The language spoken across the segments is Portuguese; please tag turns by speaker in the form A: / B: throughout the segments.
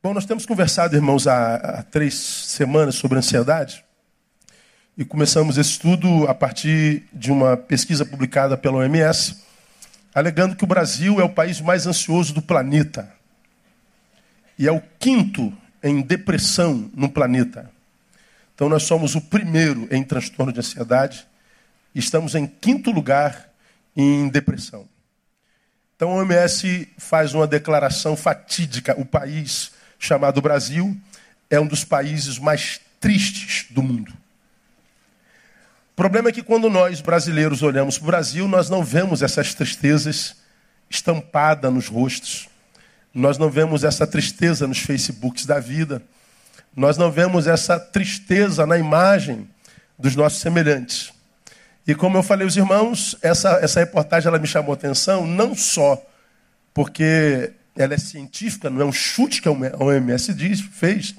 A: Bom, nós temos conversado, irmãos, há, há, três semanas sobre ansiedade. E começamos esse estudo a partir de uma pesquisa publicada pela OMS, alegando que o Brasil é o país mais ansioso do planeta. E é o quinto em depressão no planeta. Então, nós somos o primeiro em transtorno de ansiedade e estamos em quinto lugar em depressão. Então, a OMS faz uma declaração fatídica: o país chamado Brasil é um dos países mais tristes do mundo. O problema é que quando nós brasileiros olhamos para o Brasil, nós não vemos essas tristezas estampadas nos rostos. Nós não vemos essa tristeza nos Facebooks da vida. Nós não vemos essa tristeza na imagem dos nossos semelhantes. E como eu falei aos irmãos, essa, essa reportagem ela me chamou atenção não só porque ela é científica, não é um chute que a OMS diz, fez,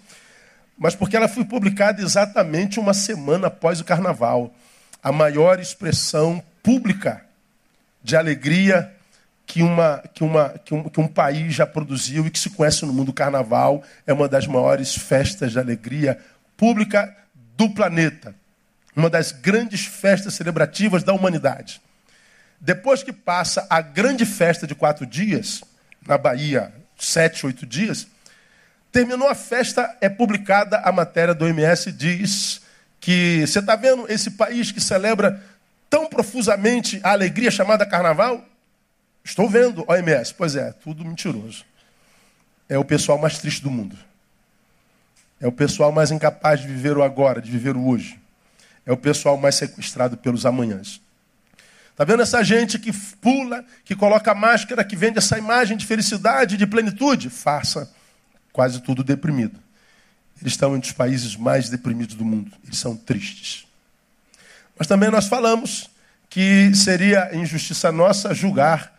A: mas porque ela foi publicada exatamente uma semana após o carnaval. A maior expressão pública de alegria que, uma, que, uma, que, um, que um país já produziu e que se conhece no mundo. O carnaval é uma das maiores festas de alegria pública do planeta. Uma das grandes festas celebrativas da humanidade. Depois que passa a grande festa de quatro dias, na Bahia, sete, oito dias, terminou a festa, é publicada a matéria do OMS, diz que você está vendo esse país que celebra tão profusamente a alegria chamada carnaval? Estou vendo, OMS. Pois é, tudo mentiroso. É o pessoal mais triste do mundo. É o pessoal mais incapaz de viver o agora, de viver o hoje. É o pessoal mais sequestrado pelos amanhãs. Está vendo essa gente que pula, que coloca máscara, que vende essa imagem de felicidade, de plenitude? Faça quase tudo deprimido. Eles estão entre os países mais deprimidos do mundo. Eles são tristes. Mas também nós falamos que seria injustiça nossa julgar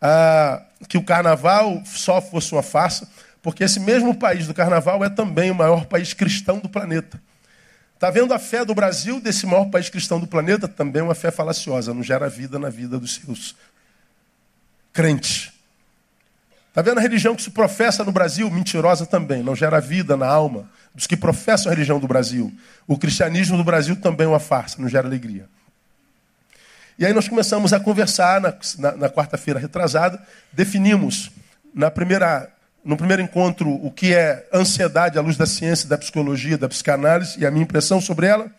A: ah, que o carnaval só fosse uma farsa, porque esse mesmo país do carnaval é também o maior país cristão do planeta. Está vendo a fé do Brasil, desse maior país cristão do planeta? Também é uma fé falaciosa, não gera vida na vida dos seus crentes. Está vendo a religião que se professa no Brasil? Mentirosa também, não gera vida na alma dos que professam a religião do Brasil. O cristianismo do Brasil também é uma farsa, não gera alegria. E aí nós começamos a conversar na, na, na quarta-feira retrasada, definimos na primeira, no primeiro encontro o que é ansiedade à luz da ciência, da psicologia, da psicanálise e a minha impressão sobre ela.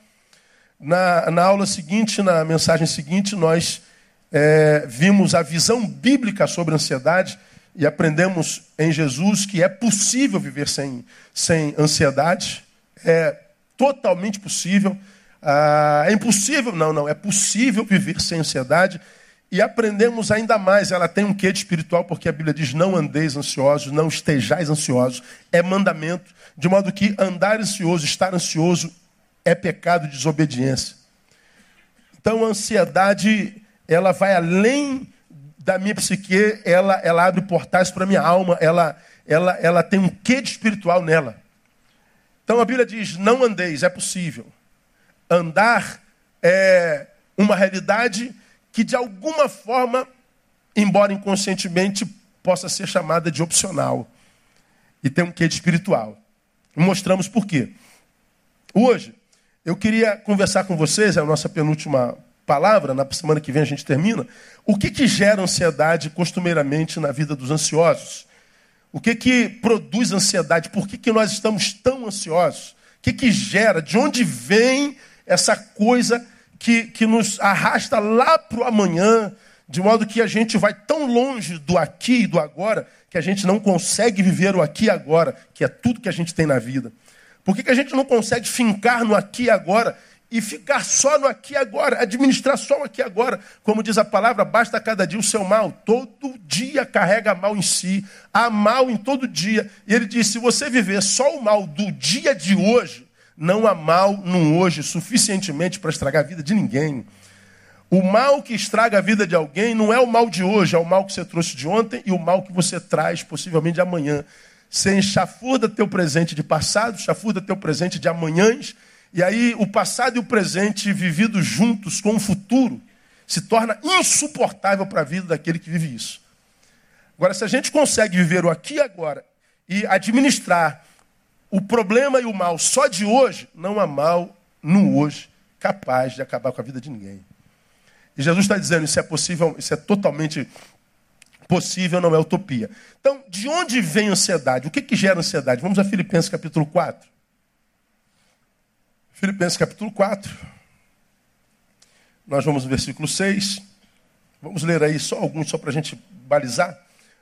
A: Na, na aula seguinte, na mensagem seguinte, nós é, vimos a visão bíblica sobre a ansiedade e aprendemos em Jesus que é possível viver sem, sem ansiedade, é totalmente possível. Ah, é impossível? Não, não. É possível viver sem ansiedade. E aprendemos ainda mais. Ela tem um quê de espiritual, porque a Bíblia diz: não andeis ansiosos, não estejais ansiosos. É mandamento. De modo que andar ansioso, estar ansioso, é pecado de desobediência. Então a ansiedade, ela vai além da minha psique, ela, ela abre portais para a minha alma, ela, ela, ela tem um quê de espiritual nela. Então a Bíblia diz: não andeis, é possível. Andar é uma realidade que, de alguma forma, embora inconscientemente, possa ser chamada de opcional. E tem um quê de espiritual. mostramos por quê. Hoje, eu queria conversar com vocês, é a nossa penúltima palavra, na semana que vem a gente termina, o que, que gera ansiedade costumeiramente na vida dos ansiosos? O que, que produz ansiedade? Por que, que nós estamos tão ansiosos? O que, que gera? De onde vem essa coisa que, que nos arrasta lá para o amanhã, de modo que a gente vai tão longe do aqui e do agora, que a gente não consegue viver o aqui e agora, que é tudo que a gente tem na vida. Por que, que a gente não consegue fincar no aqui e agora e ficar só no aqui e agora, administrar só o aqui e agora? Como diz a palavra, basta cada dia o seu mal. Todo dia carrega mal em si, há mal em todo dia. E ele diz: se você viver só o mal do dia de hoje, não há mal no hoje suficientemente para estragar a vida de ninguém. O mal que estraga a vida de alguém não é o mal de hoje, é o mal que você trouxe de ontem e o mal que você traz possivelmente de amanhã. Você enxafuda teu presente de passado, enxafuda teu presente de amanhãs, e aí o passado e o presente vividos juntos com o futuro se torna insuportável para a vida daquele que vive isso. Agora, se a gente consegue viver o aqui e agora e administrar o problema e o mal só de hoje, não há mal no hoje capaz de acabar com a vida de ninguém. E Jesus está dizendo: isso é possível, isso é totalmente possível, não é utopia. Então, de onde vem ansiedade? O que, que gera ansiedade? Vamos a Filipenses capítulo 4. Filipenses capítulo 4. Nós vamos no versículo 6. Vamos ler aí só alguns, só para a gente balizar.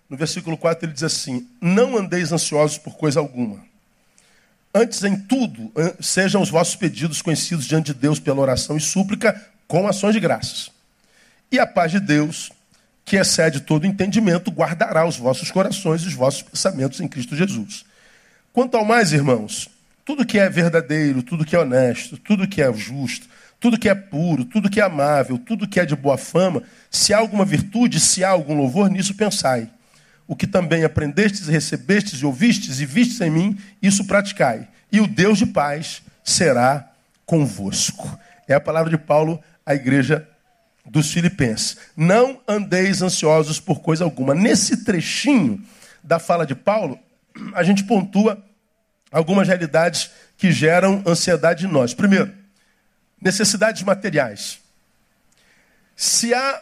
A: No versículo 4 ele diz assim: Não andeis ansiosos por coisa alguma. Antes, em tudo, sejam os vossos pedidos conhecidos diante de Deus pela oração e súplica com ações de graças. E a paz de Deus, que excede todo entendimento, guardará os vossos corações e os vossos pensamentos em Cristo Jesus. Quanto ao mais, irmãos, tudo que é verdadeiro, tudo que é honesto, tudo que é justo, tudo que é puro, tudo que é amável, tudo que é de boa fama, se há alguma virtude, se há algum louvor, nisso pensai. O que também aprendestes, recebestes e ouvistes e vistes em mim, isso praticai. E o Deus de paz será convosco. É a palavra de Paulo à igreja dos Filipenses. Não andeis ansiosos por coisa alguma. Nesse trechinho da fala de Paulo, a gente pontua algumas realidades que geram ansiedade em nós. Primeiro, necessidades materiais. Se há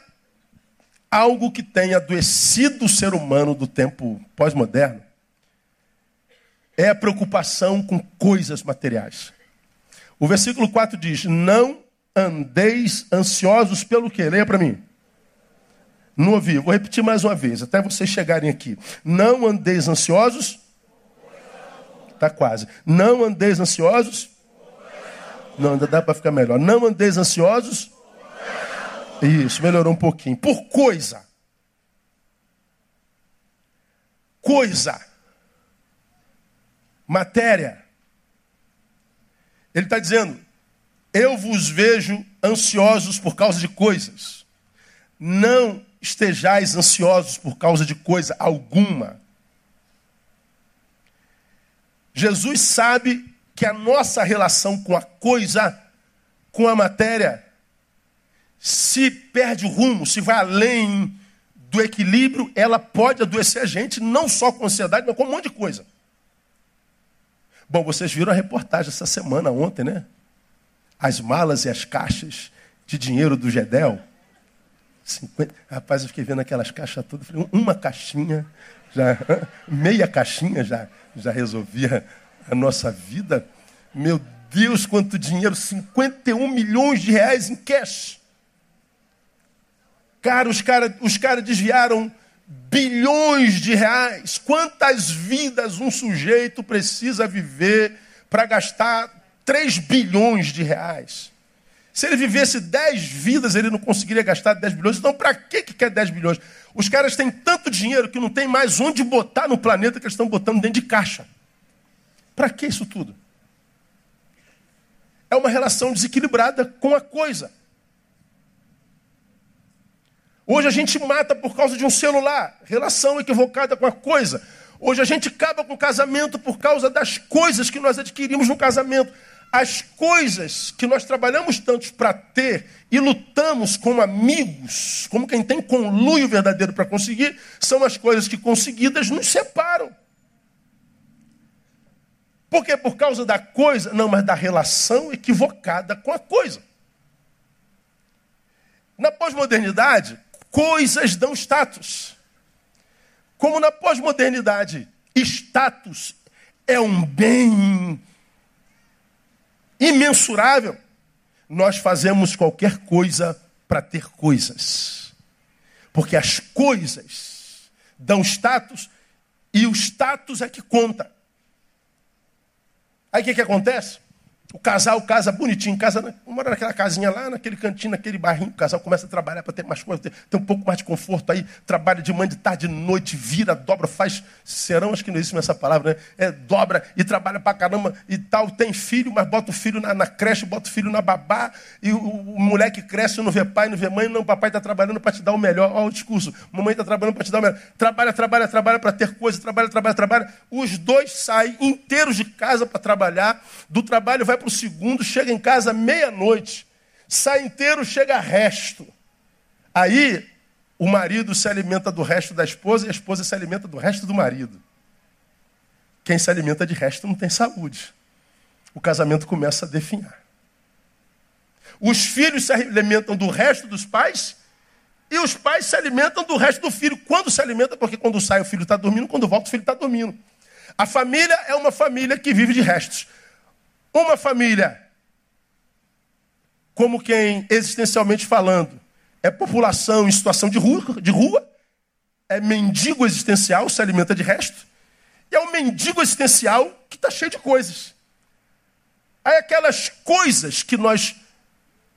A: algo que tenha adoecido o ser humano do tempo pós-moderno, é a preocupação com coisas materiais. O versículo 4 diz: Não andeis ansiosos pelo que? Leia para mim. Não ouvi, vou repetir mais uma vez, até vocês chegarem aqui. Não andeis ansiosos. Está quase. Não andeis ansiosos. Não, ainda dá para ficar melhor. Não andeis ansiosos. Isso, melhorou um pouquinho. Por coisa. Coisa. Matéria. Ele está dizendo: eu vos vejo ansiosos por causa de coisas. Não estejais ansiosos por causa de coisa alguma. Jesus sabe que a nossa relação com a coisa, com a matéria, se perde o rumo, se vai além do equilíbrio, ela pode adoecer a gente, não só com ansiedade, mas com um monte de coisa. Bom, vocês viram a reportagem essa semana, ontem, né? as malas e as caixas de dinheiro do Gedel. 50... Rapaz, eu fiquei vendo aquelas caixas todas. Falei, uma caixinha, já, meia caixinha já, já resolvia a nossa vida. Meu Deus, quanto dinheiro! 51 milhões de reais em cash. Cara, os caras os cara desviaram bilhões de reais. Quantas vidas um sujeito precisa viver para gastar 3 bilhões de reais. Se ele vivesse 10 vidas, ele não conseguiria gastar 10 bilhões. Então, para que, que quer 10 bilhões? Os caras têm tanto dinheiro que não tem mais onde botar no planeta que eles estão botando dentro de caixa. Para que isso tudo? É uma relação desequilibrada com a coisa. Hoje a gente mata por causa de um celular, relação equivocada com a coisa. Hoje a gente acaba com o casamento por causa das coisas que nós adquirimos no casamento. As coisas que nós trabalhamos tanto para ter e lutamos como amigos, como quem tem conluio verdadeiro para conseguir, são as coisas que conseguidas nos separam. Por quê? Por causa da coisa? Não, mas da relação equivocada com a coisa. Na pós-modernidade, coisas dão status. Como na pós-modernidade, status é um bem imensurável, nós fazemos qualquer coisa para ter coisas. Porque as coisas dão status e o status é que conta. Aí o que, que acontece? O casal casa bonitinho, casa, mora naquela casinha lá, naquele cantinho, naquele barrinho. O casal começa a trabalhar para ter mais coisas, ter, ter, um pouco mais de conforto aí. Trabalha de manhã, de tarde, de noite, vira, dobra, faz serão, acho que não existe essa palavra, né? É, dobra e trabalha para caramba e tal. Tem filho, mas bota o filho na, na creche, bota o filho na babá. E o, o, moleque cresce, não vê pai, não vê mãe. Não, papai está trabalhando para te dar o melhor. Olha o discurso. Mamãe está trabalhando para te dar o melhor. Trabalha, trabalha, trabalha para ter coisa, trabalha, trabalha, trabalha. Os dois saem inteiros de casa para trabalhar. Do trabalho vai para o segundo, chega em casa meia-noite, sai inteiro, chega resto. Aí o marido se alimenta do resto da esposa e a esposa se alimenta do resto do marido. Quem se alimenta de resto não tem saúde. O casamento começa a definhar. Os filhos se alimentam do resto dos pais e os pais se alimentam do resto do filho. Quando se alimenta, porque quando sai o filho está dormindo, quando volta o filho está dormindo. A família é uma família que vive de restos. Uma família, como quem, existencialmente falando, é população em situação de rua, de rua é mendigo existencial, se alimenta de resto, e é um mendigo existencial que está cheio de coisas. Aí aquelas coisas que nós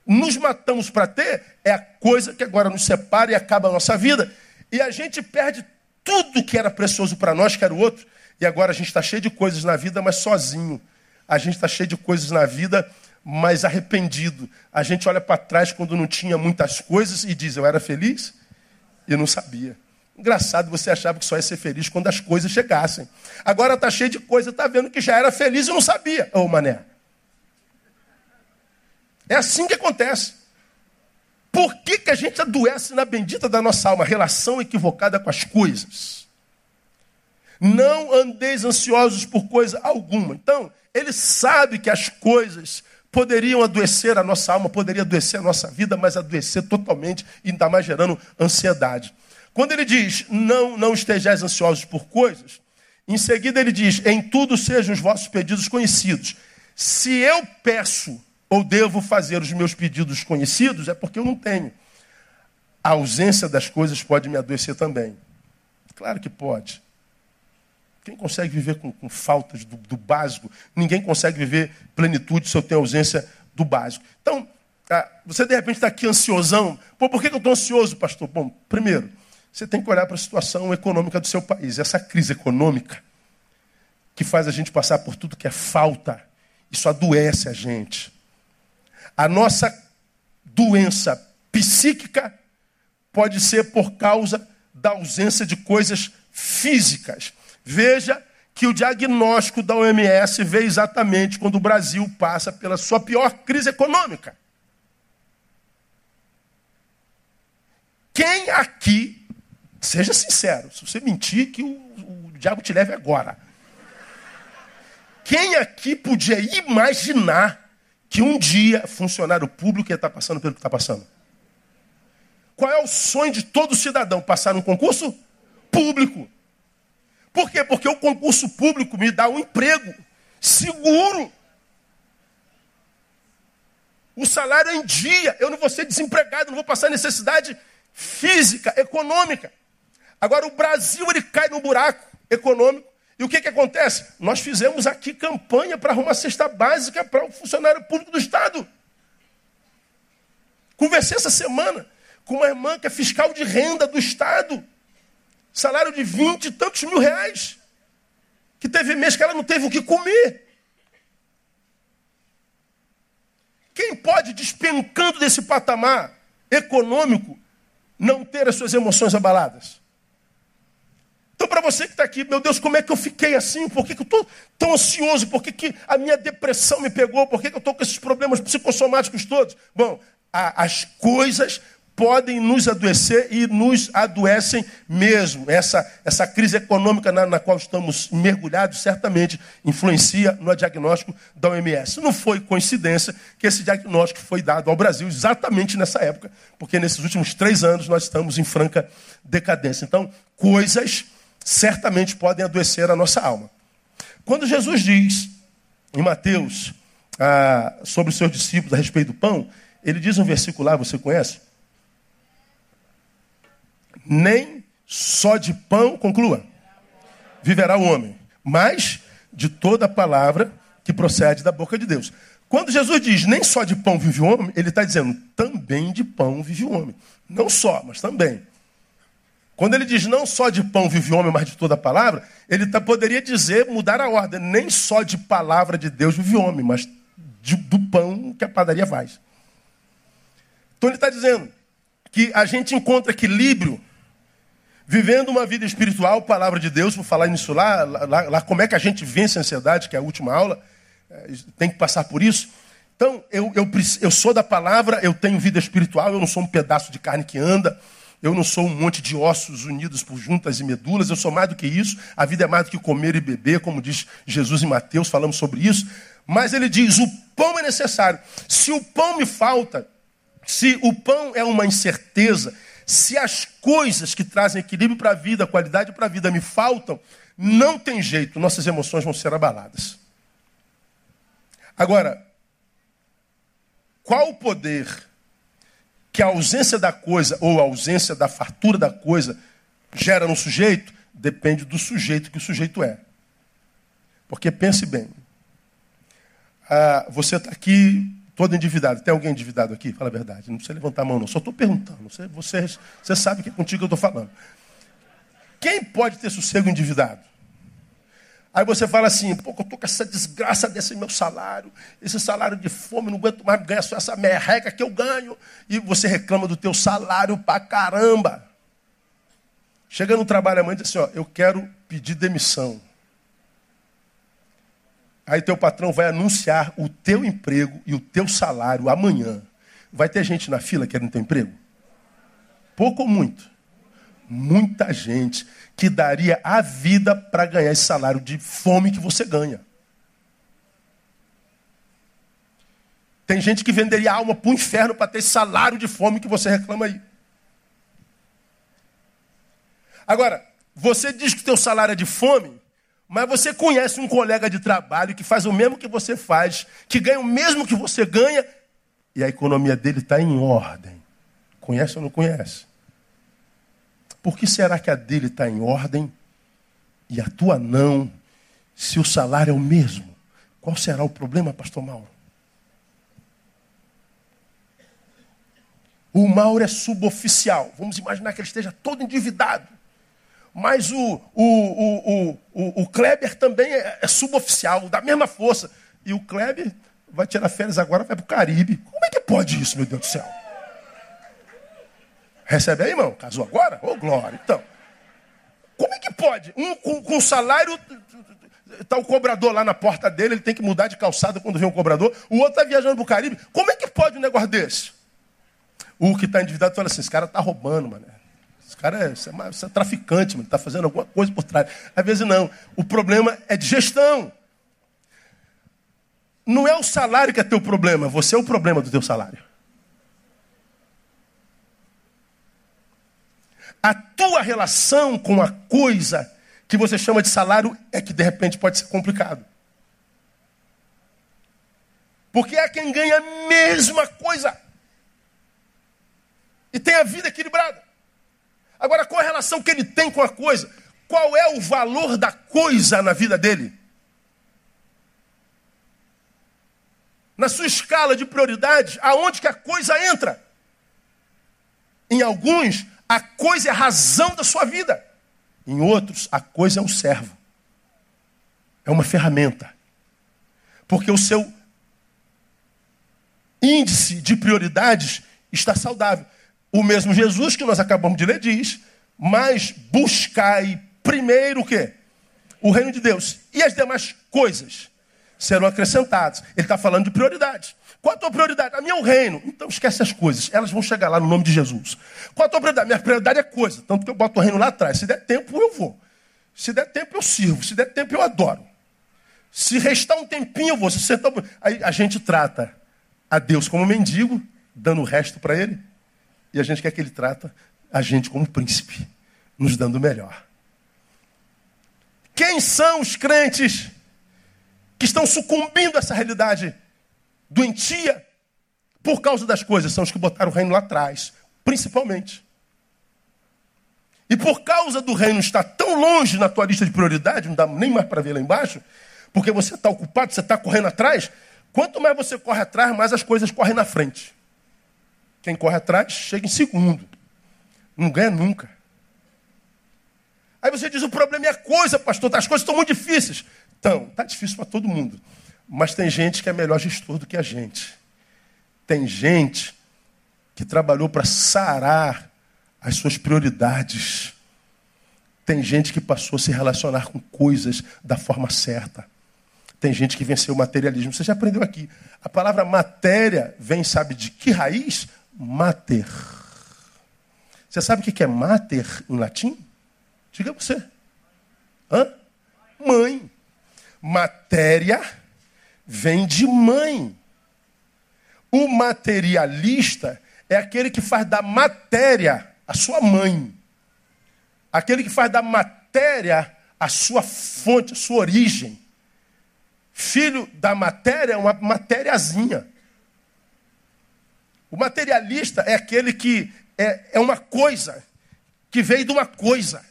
A: nos matamos para ter, é a coisa que agora nos separa e acaba a nossa vida. E a gente perde tudo que era precioso para nós, que era o outro. E agora a gente está cheio de coisas na vida, mas sozinho. A gente está cheio de coisas na vida, mas arrependido. A gente olha para trás quando não tinha muitas coisas e diz: Eu era feliz e não sabia. Engraçado, você achava que só ia ser feliz quando as coisas chegassem. Agora está cheio de coisa, está vendo que já era feliz e não sabia. Ô, mané. É assim que acontece. Por que, que a gente adoece na bendita da nossa alma? Relação equivocada com as coisas. Não andeis ansiosos por coisa alguma. Então, ele sabe que as coisas poderiam adoecer a nossa alma, poderia adoecer a nossa vida, mas adoecer totalmente e ainda mais gerando ansiedade. Quando ele diz, não, não estejais ansiosos por coisas, em seguida ele diz, em tudo sejam os vossos pedidos conhecidos. Se eu peço ou devo fazer os meus pedidos conhecidos, é porque eu não tenho. A ausência das coisas pode me adoecer também. Claro que pode. Quem consegue viver com, com faltas do, do, básico? Ninguém consegue viver plenitude se eu tenho ausência do básico. Então, ah, você de repente está aqui ansiosão. Pô, por que, que eu estou ansioso, pastor? Bom, primeiro, você tem que olhar para a situação econômica do seu país. Essa crise econômica que faz a gente passar por tudo que é falta, isso adoece a gente. A nossa doença psíquica pode ser por causa da ausência de coisas físicas. Veja que o diagnóstico da OMS veio exatamente quando o Brasil passa pela sua pior crise econômica. Quem aqui, seja sincero, se você mentir, que o, o diabo te leve agora. Quem aqui podia imaginar que um dia funcionário público ia estar passando pelo que está passando. Qual é o sonho de todo cidadão? Passar num concurso público. Por quê? Porque o concurso público me dá um emprego seguro. O salário é em dia, eu não vou ser desempregado, não vou passar necessidade física, econômica. Agora o Brasil ele cai no buraco econômico e o que, que acontece? Nós fizemos aqui campanha para arrumar cesta básica para o funcionário público do Estado. Conversei essa semana com uma irmã que é fiscal de renda do Estado. Salário de vinte e tantos mil reais. Que teve mês que ela não teve o que comer. Quem pode, despencando desse patamar econômico, não ter as suas emoções abaladas? Então, para você que está aqui, meu Deus, como é que eu fiquei assim? Por que, que eu estou tão ansioso? Por que, que a minha depressão me pegou? Por que, que eu estou com esses problemas psicossomáticos todos? Bom, a, as coisas podem nos adoecer e nos adoecem mesmo. Essa, essa crise econômica na, na, qual estamos mergulhados certamente influencia no diagnóstico da OMS. Não foi coincidência que esse diagnóstico foi dado ao Brasil exatamente nessa época, porque nesses últimos três anos nós estamos em franca decadência. Então, coisas certamente podem adoecer a nossa alma. Quando Jesus diz em Mateus ah, sobre os seus discípulos a respeito do pão, ele diz um versículo lá, você conhece? Nem só de pão, conclua, viverá o homem, mas de toda palavra que procede da boca de Deus. Quando Jesus diz nem só de pão vive o homem, ele está dizendo também de pão vive o homem. Não só, mas também. Quando ele diz não só de pão vive o homem, mas de toda palavra, ele tá, poderia dizer, mudar a ordem, nem só de palavra de Deus vive o homem, mas de, do pão que a padaria faz. Então ele está dizendo que a gente encontra equilíbrio vivendo uma vida espiritual, palavra de Deus, vou falar nisso lá, lá, lá como é que a gente vence a ansiedade, que é a última aula, é, tem que passar por isso. Então, eu, eu, eu sou da palavra, eu tenho vida espiritual, eu não sou um pedaço de carne que anda, Eu não sou um monte de ossos unidos por juntas e medulas, eu sou mais do que isso. A vida é mais do que comer e beber, como diz Jesus em Mateus, falamos sobre isso. Mas ele diz: o pão é necessário. Se o pão me falta, se o pão é uma incerteza, se as coisas que trazem equilíbrio para a vida, qualidade para a vida me faltam, não tem jeito, nossas emoções vão ser abaladas. Agora, qual o poder que a ausência da coisa ou a ausência da fartura da coisa gera no sujeito? Depende do sujeito que o sujeito é. Porque pense bem, ah, você está aqui todo endividado. Tem alguém endividado aqui? Fala a verdade. Não precisa levantar a mão, não. Só estou perguntando. Você, você, você sabe que é contigo que eu estou falando. Quem pode ter sossego endividado? Aí você fala assim, pô, eu estou com essa desgraça desse meu salário, esse salário de fome, não aguento mais ganhar só essa merreca que eu ganho. E você reclama do teu salário pra caramba. Chega no trabalho amanhã e diz assim, ó, eu quero pedir demissão. Aí teu patrão vai anunciar o teu emprego e o teu salário amanhã. Vai ter gente na fila querendo teu emprego? Pouco ou muito? Muita gente que daria a vida para ganhar esse salário de fome que você ganha. Tem gente que venderia a alma para o inferno para ter esse salário de fome que você reclama aí. Agora, você diz que teu salário é de fome, mas você conhece um colega de trabalho que faz o mesmo que você faz, que ganha o mesmo que você ganha, e a economia dele está em ordem. Conhece ou não conhece? Por que será que a dele está em ordem e a tua não, se o salário é o mesmo? Qual será o problema, pastor Mauro? O Mauro é suboficial. Vamos imaginar que ele esteja todo endividado. Mas o, o, o, o, o Kleber também é, é suboficial, da mesma força. E o Kleber vai tirar férias agora, vai para o Caribe. Como é que pode isso, meu Deus do céu? Recebe aí, irmão? Casou agora? Ô, oh, glória. Então, como é que pode? Um com, com salário, está o cobrador lá na porta dele, ele tem que mudar de calçada quando vem um cobrador. O outro está viajando para o Caribe. Como é que pode um negócio desse? O que está endividado fala assim: esse cara está roubando, mano. Esse cara é, esse é, esse é traficante, está fazendo alguma coisa por trás. Às vezes não. O problema é de gestão. Não é o salário que é teu problema, você é o problema do teu salário. A tua relação com a coisa que você chama de salário é que de repente pode ser complicado. Porque é quem ganha a mesma coisa e tem a vida equilibrada. Agora, qual a relação que ele tem com a coisa? Qual é o valor da coisa na vida dele? Na sua escala de prioridades, aonde que a coisa entra? Em alguns, a coisa é a razão da sua vida. Em outros, a coisa é um servo. É uma ferramenta. Porque o seu índice de prioridades está saudável. O mesmo Jesus que nós acabamos de ler diz: Mas buscai primeiro o quê? O reino de Deus. E as demais coisas serão acrescentadas. Ele está falando de prioridades. Qual a tua prioridade? A minha é o reino. Então esquece as coisas. Elas vão chegar lá no nome de Jesus. Qual a tua prioridade? Minha prioridade é coisa. Tanto que eu boto o reino lá atrás. Se der tempo, eu vou. Se der tempo, eu sirvo. Se der tempo, eu adoro. Se restar um tempinho, eu vou. Se sentar... Aí a gente trata a Deus como mendigo, dando o resto para ele. E a gente quer que ele trata a gente como príncipe, nos dando o melhor. Quem são os crentes que estão sucumbindo a essa realidade doentia por causa das coisas? São os que botaram o reino lá atrás, principalmente. E por causa do reino estar tão longe na tua lista de prioridade, não dá nem mais para ver lá embaixo, porque você está ocupado, você está correndo atrás, quanto mais você corre atrás, mais as coisas correm na frente. Quem corre atrás chega em segundo. Não ganha nunca. Aí você diz: o problema é coisa, pastor, as coisas estão muito difíceis. Então, está difícil para todo mundo. Mas tem gente que é melhor gestor do que a gente. Tem gente que trabalhou para sarar as suas prioridades. Tem gente que passou a se relacionar com coisas da forma certa. Tem gente que venceu o materialismo. Você já aprendeu aqui. A palavra matéria vem, sabe de que raiz? Mater. Você sabe o que é mater em latim? Diga você. Hã? Mãe. Matéria vem de mãe. O materialista é aquele que faz da matéria a sua mãe. Aquele que faz da matéria a sua fonte, a sua origem. Filho da matéria é uma matériazinha. O materialista é aquele que é, é uma coisa, que veio de uma coisa.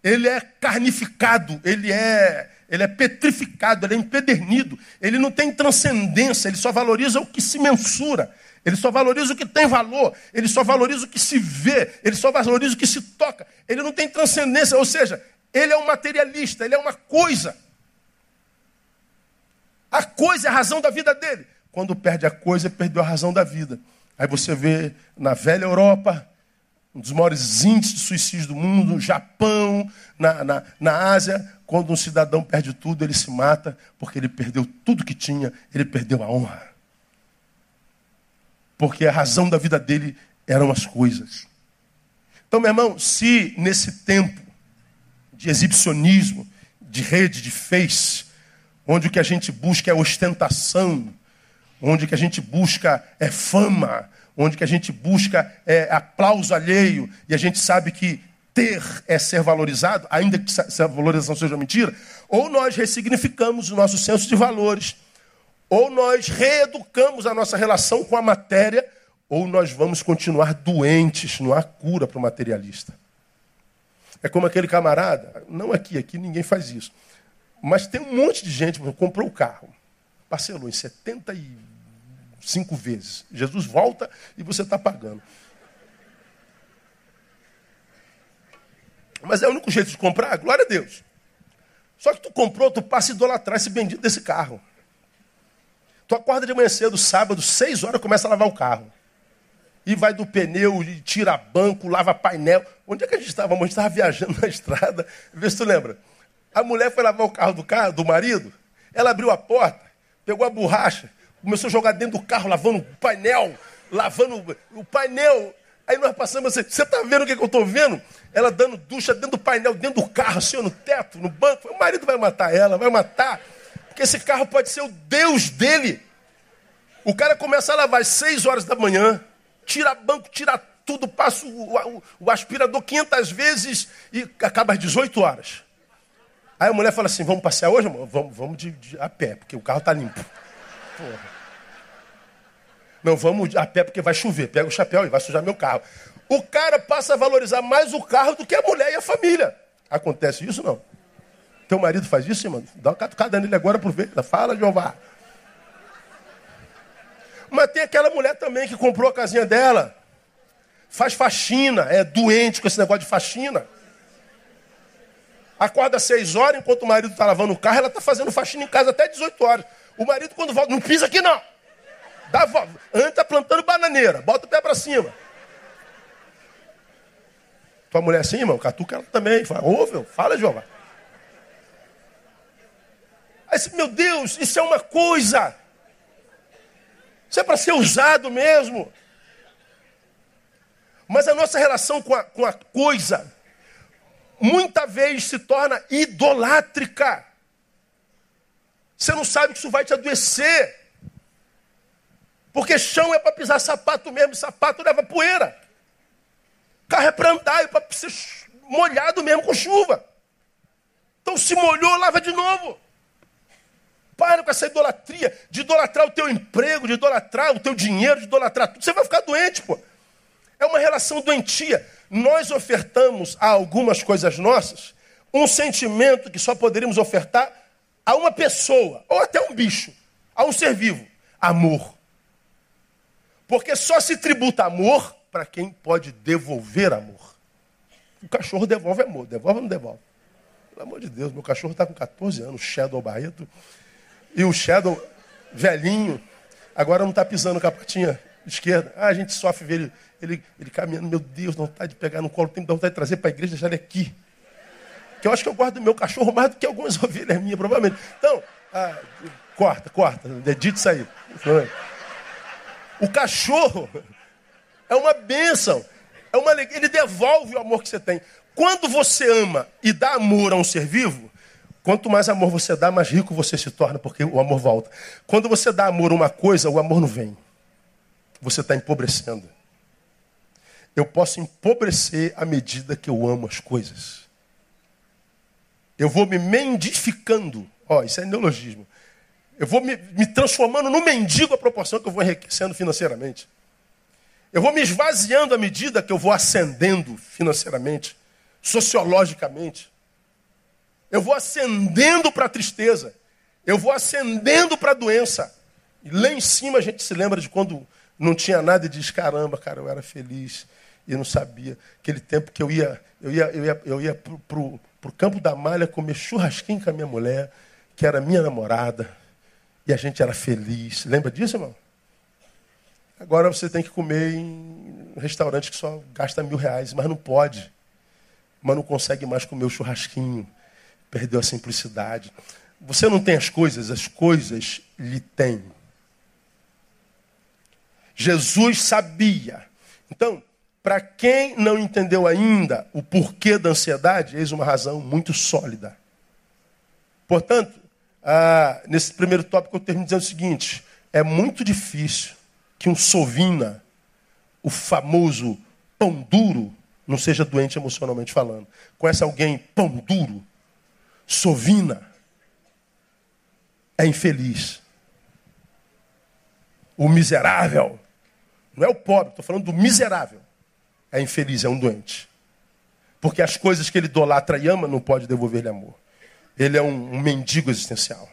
A: Ele é carnificado, ele é, ele é petrificado, ele é empedernido. Ele não tem transcendência, ele só valoriza o que se mensura. Ele só valoriza o que tem valor, ele só valoriza o que se vê, ele só valoriza o que se toca. Ele não tem transcendência, ou seja, ele é um materialista, ele é uma coisa. A coisa é a razão da vida dele. Quando perde a coisa, perdeu a razão da vida. Aí você vê na velha Europa, um dos maiores índices de suicídio do mundo, no Japão, na, na, na Ásia, quando um cidadão perde tudo, ele se mata porque ele perdeu tudo que tinha, ele perdeu a honra. Porque a razão da vida dele eram as coisas. Então, meu irmão, se nesse tempo de exibicionismo, de rede, de face, onde o que a gente busca é ostentação, onde que a gente busca é fama, onde que a gente busca é aplauso alheio, e a gente sabe que ter é ser valorizado, ainda que essa valorização seja mentira, ou nós ressignificamos o nosso senso de valores, ou nós reeducamos a nossa relação com a matéria, ou nós vamos continuar doentes, não há cura para o materialista. É como aquele camarada, não aqui, aqui ninguém faz isso. Mas tem um monte de gente que comprou o carro, parcelou em 75 vezes. Jesus volta e você está pagando. Mas é o único jeito de comprar, glória a Deus. Só que tu comprou, tu passa a idolatrar esse bendito desse carro. Tu acorda de manhã cedo, sábado, seis horas, começa a lavar o carro e vai do pneu, e tira banco, lava painel. Onde é que a gente estava? A gente estava viajando na estrada. Vê se tu lembra. A mulher foi lavar o carro do, carro do marido, ela abriu a porta, pegou a borracha, começou a jogar dentro do carro, lavando o painel, lavando o painel. Aí nós passamos assim, você está vendo o que, que eu estou vendo? Ela dando ducha dentro do painel, dentro do carro, assim, no teto, no banco. O marido vai matar ela, vai matar. Porque esse carro pode ser o Deus dele. O cara começa a lavar às seis horas da manhã, tira banco, tira tudo, passa o, o, o aspirador 500 vezes e acaba às 18 horas. Aí a mulher fala assim: Vamos passear hoje? Vamos, vamos de, de, a pé, porque o carro está limpo. Porra. Não, vamos a pé porque vai chover. Pega o chapéu e vai sujar meu carro. O cara passa a valorizar mais o carro do que a mulher e a família. Acontece isso não? Teu marido faz isso, mano? Dá uma catucada nele agora, aproveita. Fala, Jeová. Mas tem aquela mulher também que comprou a casinha dela. Faz faxina, é doente com esse negócio de faxina. Acorda às seis horas, enquanto o marido está lavando o carro, ela está fazendo faxina em casa até 18 horas. O marido, quando volta, não pisa aqui não. Antes está plantando bananeira, bota o pé para cima. Tua mulher assim, irmão, catuca ela também. Fala, ouve, fala, Jeová. Aí, meu Deus, isso é uma coisa. Isso é para ser usado mesmo. Mas a nossa relação com a, com a coisa, muita vez se torna idolátrica. Você não sabe que isso vai te adoecer. Porque chão é para pisar sapato mesmo, sapato leva poeira. Carro é para andar, é para ser molhado mesmo com chuva. Então se molhou, lava de novo. Para com essa idolatria, de idolatrar o teu emprego, de idolatrar o teu dinheiro, de idolatrar tudo. Você vai ficar doente, pô. É uma relação doentia. Nós ofertamos a algumas coisas nossas um sentimento que só poderíamos ofertar a uma pessoa, ou até um bicho, a um ser vivo: amor. Porque só se tributa amor para quem pode devolver amor. O cachorro devolve amor, devolve ou não devolve? Pelo amor de Deus, meu cachorro está com 14 anos, Shadow Barreto. E o Shadow, velhinho, agora não está pisando com a patinha esquerda. Ah, a gente sofre ver ele, ele, ele caminhando. Meu Deus, não está de pegar no colo, tem que vontade de trazer para a igreja deixar ele aqui. Que eu acho que eu guardo meu cachorro mais do que algumas ovelhas minhas, provavelmente. Então, ah, corta, corta, dedito isso aí. O cachorro é uma bênção. É uma alegria. Ele devolve o amor que você tem. Quando você ama e dá amor a um ser vivo, quanto mais amor você dá, mais rico você se torna, porque o amor volta. Quando você dá amor a uma coisa, o amor não vem. Você está empobrecendo. Eu posso empobrecer à medida que eu amo as coisas. Eu vou me mendificando. Ó, oh, isso é neologismo. Eu vou me, me transformando no mendigo à proporção que eu vou enriquecendo financeiramente. Eu vou me esvaziando à medida que eu vou ascendendo financeiramente, sociologicamente. Eu vou ascendendo para a tristeza. Eu vou ascendendo para a doença. E lá em cima a gente se lembra de quando não tinha nada e diz: caramba, cara, eu era feliz e não sabia. Aquele tempo que eu ia, eu ia, eu ia, eu ia para o campo da malha comer churrasquinho com a minha mulher, que era minha namorada, e a gente era feliz. Lembra disso, irmão? Agora você tem que comer em um restaurante que só gasta mil reais, mas não pode. Mas não consegue mais comer o churrasquinho. Perdeu a simplicidade. Você não tem as coisas, as coisas lhe têm. Jesus sabia. Então, para quem não entendeu ainda o porquê da ansiedade, eis uma razão muito sólida. Portanto, ah, nesse primeiro tópico eu termino dizendo o seguinte: é muito difícil que um sovina, o famoso pão duro, não seja doente emocionalmente falando. Conhece alguém pão duro? Sovina é infeliz. O miserável, não é o pobre, estou falando do miserável, é infeliz, é um doente. Porque as coisas que ele idolatra e ama não pode devolver-lhe amor. Ele é um, um mendigo existencial.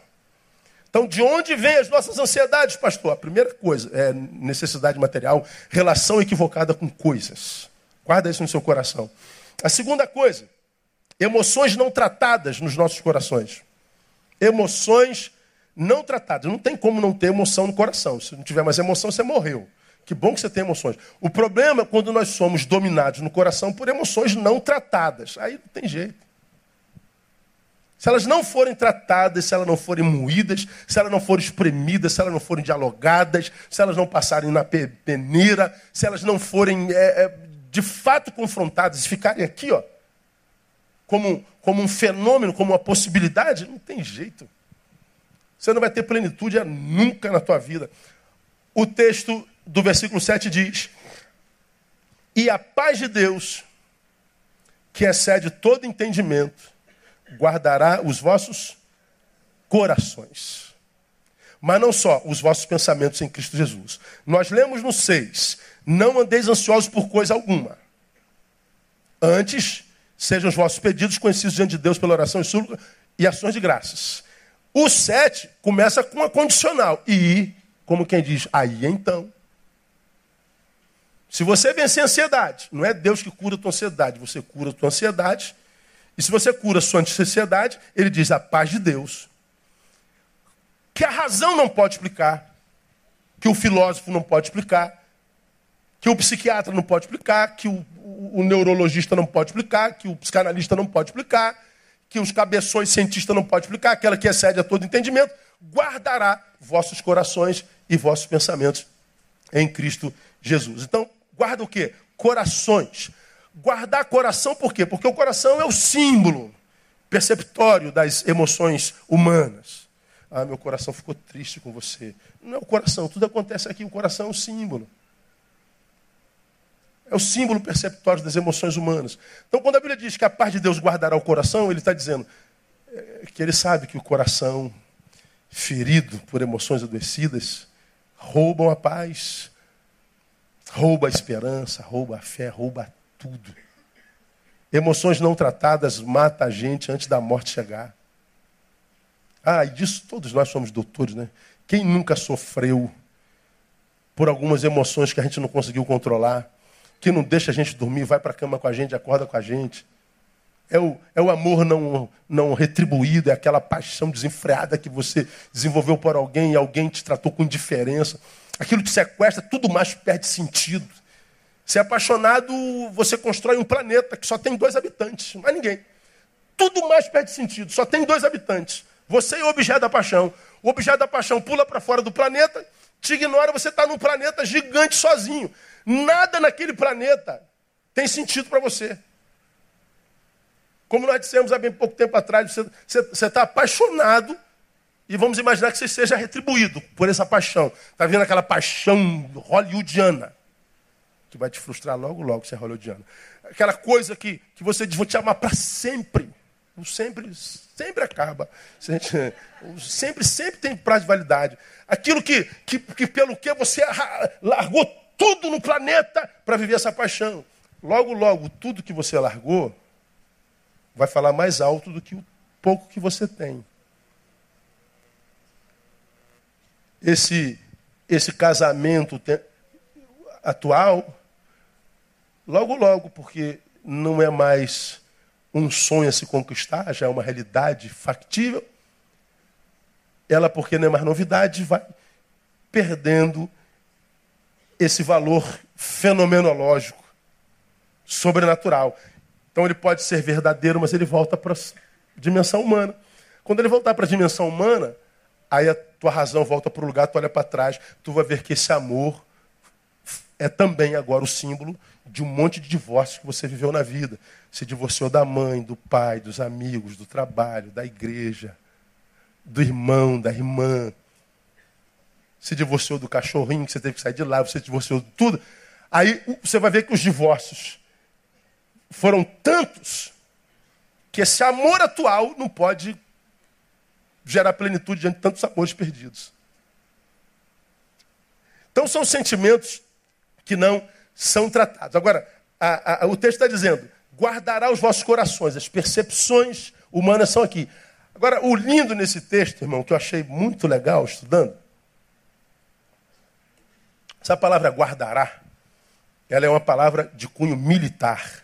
A: Então, de onde vêm as nossas ansiedades, pastor? A primeira coisa é necessidade material, relação equivocada com coisas. Guarda isso no seu coração. A segunda coisa, emoções não tratadas nos nossos corações. Emoções não tratadas. Não tem como não ter emoção no coração. Se não tiver mais emoção, você morreu. Que bom que você tem emoções. O problema é quando nós somos dominados no coração por emoções não tratadas. Aí não tem jeito. Se elas não forem tratadas, se elas não forem moídas, se elas não forem espremidas, se elas não forem dialogadas, se elas não passarem na peneira, se elas não forem é, é, de fato confrontadas e ficarem aqui, ó, como, como um fenômeno, como uma possibilidade, não tem jeito. Você não vai ter plenitude nunca na tua vida. O texto do versículo 7 diz: E a paz de Deus, que excede todo entendimento, guardará os vossos corações. Mas não só os vossos pensamentos em Cristo Jesus. Nós lemos no 6: Não andeis ansiosos por coisa alguma. Antes, sejam os vossos pedidos conhecidos diante de Deus pela oração e súplica e ações de graças. O 7 começa com a condicional. E, como quem diz, aí então. Se você vencer a ansiedade, não é Deus que cura a tua ansiedade, você cura a tua ansiedade e se você cura sua ansiedade, ele diz a paz de Deus. Que a razão não pode explicar, que o filósofo não pode explicar, que o psiquiatra não pode explicar, que o, o, o neurologista não pode explicar, que o psicanalista não pode explicar, que os cabeções cientistas não podem explicar, aquela que excede a todo entendimento, guardará vossos corações e vossos pensamentos em Cristo Jesus. Então, guarda o quê? Corações. Guardar coração por quê? Porque o coração é o símbolo perceptório das emoções humanas. Ah, meu coração ficou triste com você. Não é o coração, tudo acontece aqui, o coração é o símbolo. É o símbolo perceptório das emoções humanas. Então, quando a Bíblia diz que a paz de Deus guardará o coração, ele está dizendo é, que ele sabe que o coração ferido por emoções adoecidas roubam a paz, rouba a esperança, rouba a fé, rouba a tudo. Emoções não tratadas mata a gente antes da morte chegar. Ah, e disso todos nós somos doutores, né? Quem nunca sofreu por algumas emoções que a gente não conseguiu controlar, que não deixa a gente dormir, vai para a cama com a gente, acorda com a gente. É o, é o amor não, não retribuído, é aquela paixão desenfreada que você desenvolveu por alguém e alguém te tratou com indiferença. Aquilo te sequestra, tudo mais perde sentido. Se é apaixonado, você constrói um planeta que só tem dois habitantes, mais ninguém. Tudo mais perde sentido, só tem dois habitantes. Você é o objeto da paixão. O objeto da paixão pula para fora do planeta, te ignora, você está num planeta gigante sozinho. Nada naquele planeta tem sentido para você. Como nós dissemos há bem pouco tempo atrás, você está apaixonado e vamos imaginar que você seja retribuído por essa paixão. Está vendo aquela paixão hollywoodiana, que vai te frustrar logo, logo, se é hollywoodiana. Aquela coisa que, que você diz, vou te amar para sempre. O sempre, sempre acaba. Sempre, sempre tem prazo de validade. Aquilo que, que, que pelo que você largou tudo no planeta para viver essa paixão. Logo, logo, tudo que você largou vai falar mais alto do que o pouco que você tem. Esse, esse casamento atual, logo, logo, porque não é mais um sonho a se conquistar, já é uma realidade factível. Ela, porque não é mais novidade, vai perdendo esse valor fenomenológico, sobrenatural. Então ele pode ser verdadeiro, mas ele volta para a dimensão humana. Quando ele voltar para a dimensão humana, aí a tua razão volta para o lugar, tu olha para trás, tu vai ver que esse amor é também agora o símbolo de um monte de divórcios que você viveu na vida. Se divorciou da mãe, do pai, dos amigos, do trabalho, da igreja, do irmão, da irmã. Se divorciou do cachorrinho que você teve que sair de lá, você divorciou de tudo. Aí você vai ver que os divórcios foram tantos que esse amor atual não pode gerar plenitude diante de tantos amores perdidos. Então são sentimentos que não são tratados. Agora, a, a, o texto está dizendo: guardará os vossos corações, as percepções humanas são aqui. Agora, o lindo nesse texto, irmão, que eu achei muito legal estudando, essa palavra guardará, ela é uma palavra de cunho militar.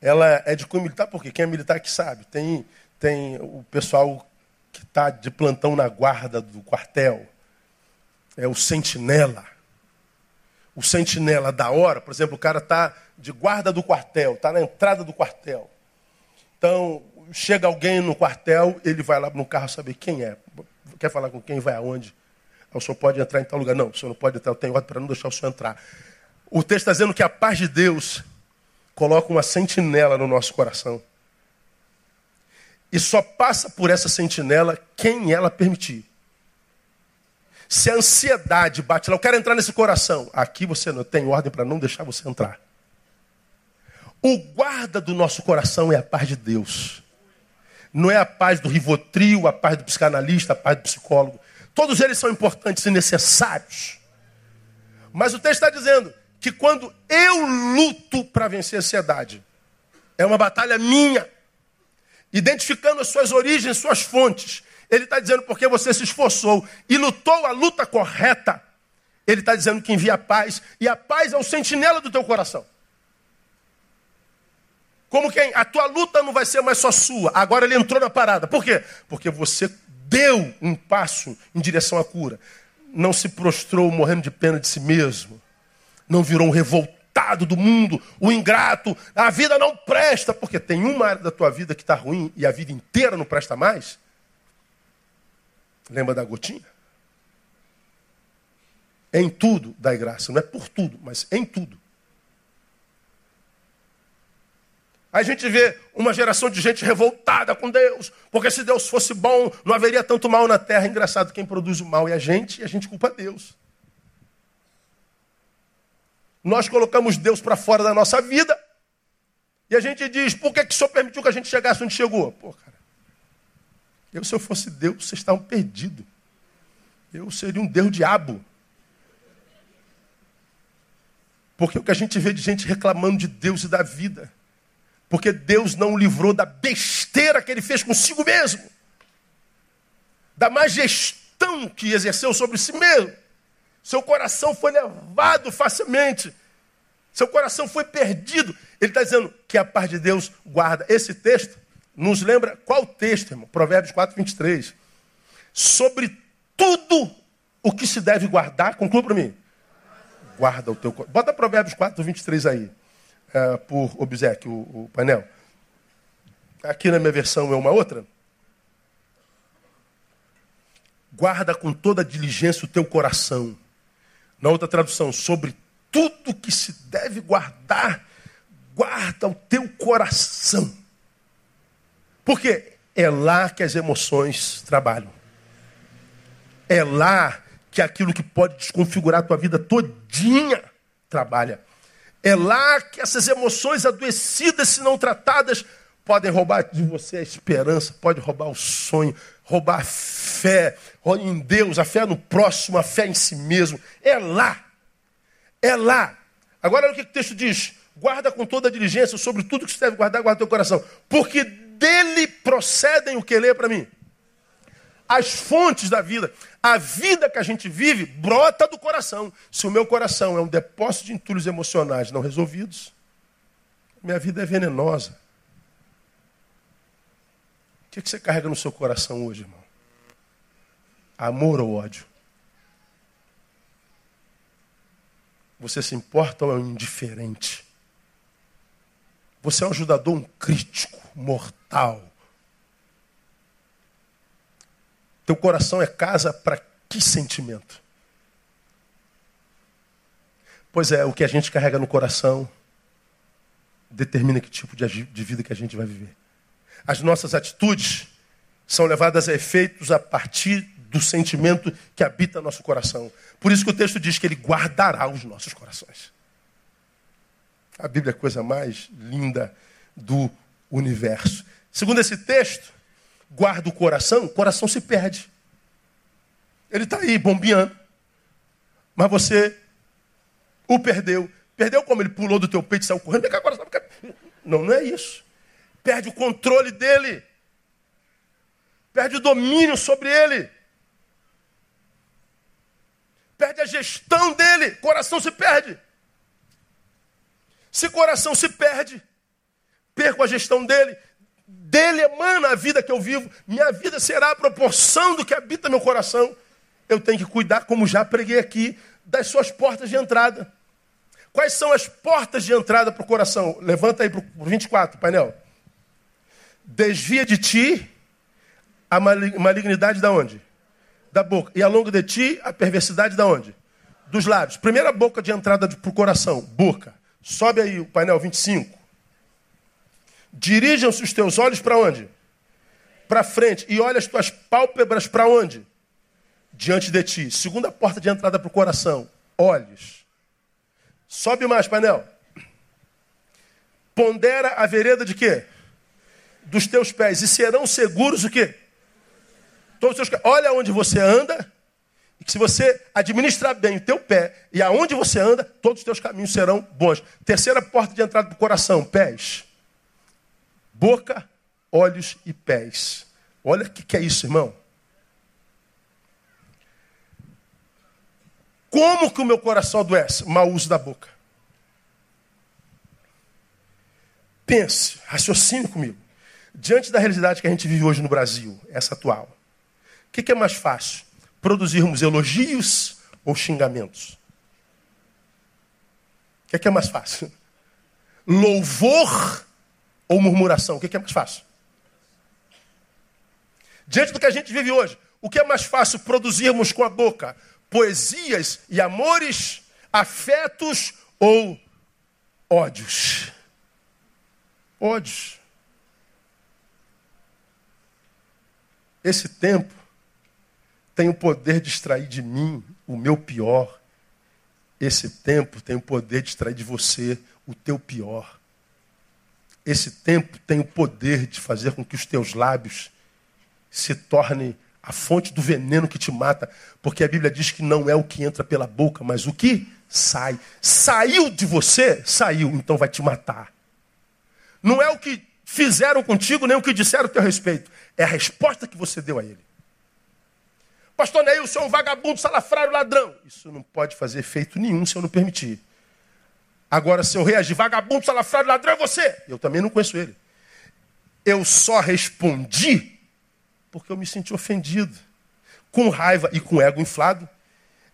A: Ela é de cunho militar porque quem é militar que sabe. Tem, tem o pessoal que está de plantão na guarda do quartel. É o sentinela. O sentinela da hora, por exemplo, o cara está de guarda do quartel, está na entrada do quartel. Então, chega alguém no quartel, ele vai lá no carro saber quem é. Quer falar com quem, vai aonde? O senhor pode entrar em tal lugar. Não, o senhor não pode entrar, eu tenho ordem para não deixar o senhor entrar. O texto está dizendo que a paz de Deus coloca uma sentinela no nosso coração. E só passa por essa sentinela quem ela permitir. Se a ansiedade bate lá, eu quero entrar nesse coração, aqui você não tem ordem para não deixar você entrar. O guarda do nosso coração é a paz de Deus. Não é a paz do rivotril, a paz do psicanalista, a paz do psicólogo. Todos eles são importantes e necessários. Mas o texto está dizendo: que quando eu luto para vencer a ansiedade, é uma batalha minha, identificando as suas origens, suas fontes. Ele está dizendo porque você se esforçou e lutou a luta correta. Ele está dizendo que envia a paz, e a paz é o sentinela do teu coração. Como quem? A tua luta não vai ser mais só sua. Agora ele entrou na parada. Por quê? Porque você deu um passo em direção à cura. Não se prostrou morrendo de pena de si mesmo não virou um revoltado do mundo, o um ingrato, a vida não presta, porque tem uma área da tua vida que está ruim e a vida inteira não presta mais. Lembra da gotinha? Em tudo dai graça, não é por tudo, mas em tudo. A gente vê uma geração de gente revoltada com Deus, porque se Deus fosse bom, não haveria tanto mal na terra. Engraçado, quem produz o mal é a gente e a gente culpa Deus. Nós colocamos Deus para fora da nossa vida. E a gente diz, por que, que o Senhor permitiu que a gente chegasse onde chegou? Pô, cara, eu se eu fosse Deus, vocês estavam perdidos. Eu seria um Deus diabo. Porque o que a gente vê de gente reclamando de Deus e da vida. Porque Deus não o livrou da besteira que ele fez consigo mesmo. Da má gestão que exerceu sobre si mesmo. Seu coração foi levado facilmente. Seu coração foi perdido. Ele está dizendo que a paz de Deus guarda. Esse texto nos lembra qual texto, irmão? Provérbios 4, 23. Sobre tudo o que se deve guardar, conclua para mim. Guarda o teu coração. Bota Provérbios 4, 23 aí, é, por obsequio, o, o painel. Aqui na minha versão é uma outra. Guarda com toda diligência o teu coração na outra tradução, sobre tudo que se deve guardar, guarda o teu coração. Porque é lá que as emoções trabalham. É lá que aquilo que pode desconfigurar a tua vida todinha trabalha. É lá que essas emoções adoecidas, se não tratadas, podem roubar de você a esperança, pode roubar o sonho, roubar a fé em Deus, a fé no próximo, a fé em si mesmo. É lá. É lá. Agora olha o que o texto diz. Guarda com toda a diligência sobre tudo que você deve guardar, guarda teu coração. Porque dele procedem o que lê para mim. As fontes da vida. A vida que a gente vive brota do coração. Se o meu coração é um depósito de entulhos emocionais não resolvidos, minha vida é venenosa. O que você carrega no seu coração hoje, irmão? Amor ou ódio? Você se importa ou é um indiferente? Você é um ajudador, um crítico, mortal. Teu coração é casa para que sentimento? Pois é, o que a gente carrega no coração determina que tipo de vida que a gente vai viver. As nossas atitudes são levadas a efeitos a partir do sentimento que habita nosso coração. Por isso que o texto diz que ele guardará os nossos corações. A Bíblia é a coisa mais linda do universo. Segundo esse texto, guarda o coração, o coração se perde. Ele está aí bombeando, mas você o perdeu. Perdeu como? Ele pulou do teu peito e saiu correndo. Não, não é isso perde o controle dele, perde o domínio sobre ele, perde a gestão dele, coração se perde. Se coração se perde, perco a gestão dele, dele emana a vida que eu vivo, minha vida será a proporção do que habita meu coração. Eu tenho que cuidar, como já preguei aqui, das suas portas de entrada. Quais são as portas de entrada para o coração? Levanta aí para o 24, painel. Desvia de ti a malignidade da onde? Da boca. E alonga de ti a perversidade da onde? Dos lábios. Primeira boca de entrada para o coração, boca. Sobe aí o painel 25. Dirijam-se os teus olhos para onde? Para frente. E olha as tuas pálpebras para onde? Diante de ti. Segunda porta de entrada para o coração, olhos. Sobe mais, painel. Pondera a vereda de quê? dos teus pés e serão seguros o quê? Todos os teus Olha onde você anda, e que se você administrar bem o teu pé e aonde você anda, todos os teus caminhos serão bons. Terceira porta de entrada para o coração, pés. Boca, olhos e pés. Olha o que, que é isso, irmão. Como que o meu coração adoece? Mau uso da boca. Pense, raciocine comigo. Diante da realidade que a gente vive hoje no Brasil, essa atual, o que, que é mais fácil? Produzirmos elogios ou xingamentos? O que, que é mais fácil? Louvor ou murmuração? O que, é mais fácil? Diante do que a gente vive hoje, o que é mais fácil produzirmos com a boca? Poesias e amores, afetos ou ódios? Ódios. Esse tempo tem o poder de extrair de mim o meu pior. Esse tempo tem o poder de extrair de você o teu pior. Esse tempo tem o poder de fazer com que os teus lábios se tornem a fonte do veneno que te mata, porque a Bíblia diz que não é o que entra pela boca, mas o que sai. Saiu de você, saiu, então vai te matar. Não é o que fizeram contigo, nem o que disseram a teu respeito. É a resposta que você deu a ele. Pastor Neil, o senhor é um vagabundo, salafrário, ladrão. Isso não pode fazer efeito nenhum se eu não permitir. Agora, se eu reagir, vagabundo, salafrário, ladrão é você. Eu também não conheço ele. Eu só respondi porque eu me senti ofendido. Com raiva e com ego inflado.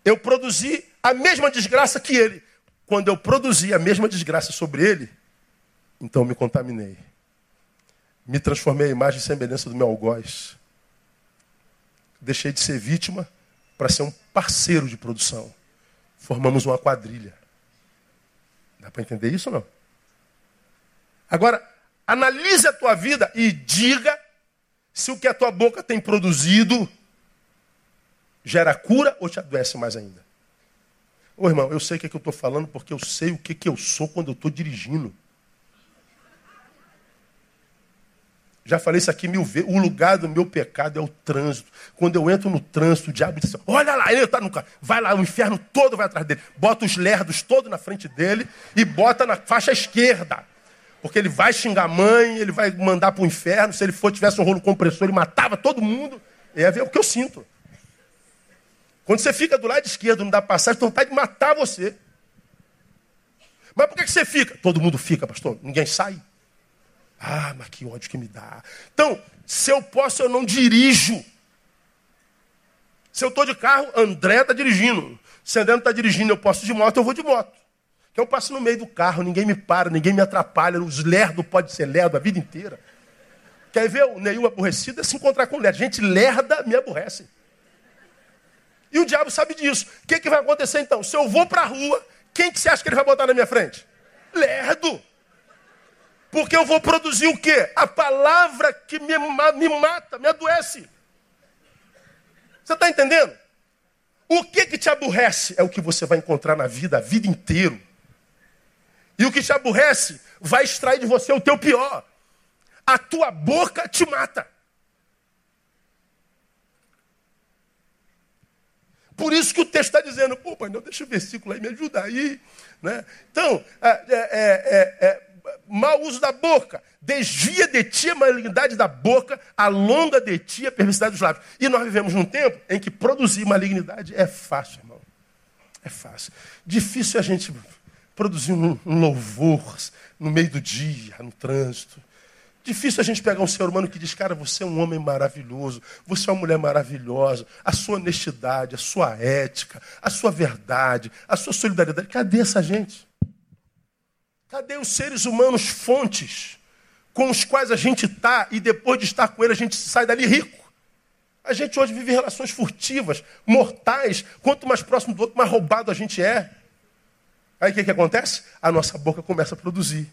A: Eu produzi a mesma desgraça que ele. Quando eu produzi a mesma desgraça sobre ele, então eu me contaminei. Me transformei à imagem e semelhança do meu algoz. Deixei de ser vítima para ser um parceiro de produção. Formamos uma quadrilha. Dá para entender isso ou não? Agora, analise a tua vida e diga se o que a tua boca tem produzido gera cura ou te adoece mais ainda. Ô irmão, eu sei o que, é que eu estou falando porque eu sei o que, que eu sou quando eu estou dirigindo. Já falei isso aqui mil vezes. O lugar do meu pecado é o trânsito. Quando eu entro no trânsito, o diabo diz: Olha lá, ele está no carro. Vai lá, o inferno todo vai atrás dele. Bota os lerdos todos na frente dele e bota na faixa esquerda. Porque ele vai xingar a mãe, ele vai mandar para o inferno. Se ele for tivesse um rolo compressor, ele matava todo mundo. É o que eu sinto. Quando você fica do lado esquerdo, não dá passagem, tem vontade de matar você. Mas por que você fica? Todo mundo fica, pastor. Ninguém sai. Ah, mas que ódio que me dá. Então, se eu posso, eu não dirijo. Se eu estou de carro, André está dirigindo. Se André não está dirigindo, eu posso de moto, eu vou de moto. Que eu passo no meio do carro, ninguém me para, ninguém me atrapalha. Os lerdos podem ser lerdo a vida inteira. Quer ver o Neil aborrecido? É se encontrar com lerdo. Gente lerda me aborrece. E o diabo sabe disso. O que, que vai acontecer então? Se eu vou para a rua, quem que você acha que ele vai botar na minha frente? Lerdo. Porque eu vou produzir o quê? A palavra que me, me mata, me adoece. Você está entendendo? O que, que te aborrece é o que você vai encontrar na vida a vida inteira. E o que te aborrece vai extrair de você o teu pior. A tua boca te mata. Por isso que o texto está dizendo, pô, pai, não, deixa o versículo aí, me ajuda aí. Né? Então, é, é, é, é, mau uso da boca, desvia de ti a malignidade da boca, alonga de ti a perversidade dos lábios. E nós vivemos num tempo em que produzir malignidade é fácil, irmão. É fácil. Difícil é a gente produzir um, um louvor no meio do dia, no trânsito. Difícil a gente pegar um ser humano que diz, cara, você é um homem maravilhoso, você é uma mulher maravilhosa, a sua honestidade, a sua ética, a sua verdade, a sua solidariedade. Cadê essa gente? Cadê os seres humanos fontes com os quais a gente está e depois de estar com ele a gente sai dali rico? A gente hoje vive relações furtivas, mortais. Quanto mais próximo do outro, mais roubado a gente é. Aí o que, que acontece? A nossa boca começa a produzir.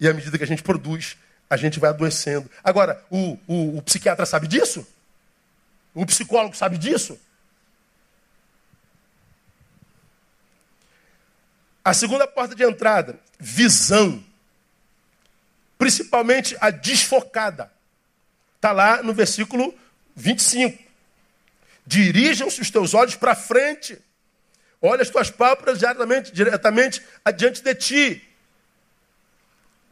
A: E à medida que a gente produz, a gente vai adoecendo. Agora, o, o, o psiquiatra sabe disso? O psicólogo sabe disso? A segunda porta de entrada, visão. Principalmente a desfocada. Está lá no versículo 25. Dirijam-se os teus olhos para frente. Olha as tuas pálpebras diretamente, diretamente adiante de ti.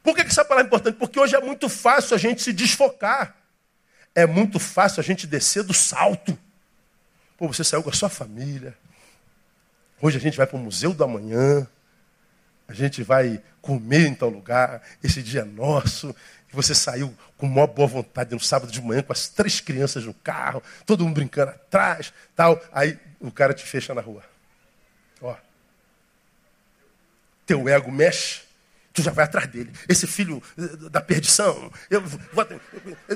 A: Por que essa palavra é importante? Porque hoje é muito fácil a gente se desfocar. É muito fácil a gente descer do salto. Pô, você saiu com a sua família. Hoje a gente vai para o Museu do Amanhã. A gente vai comer em tal lugar. Esse dia é nosso. E você saiu com maior boa vontade no sábado de manhã com as três crianças no carro, todo mundo brincando atrás, tal. Aí o cara te fecha na rua. Ó. Teu ego mexe tu já vai atrás dele. Esse filho eh, da perdição, eu vou,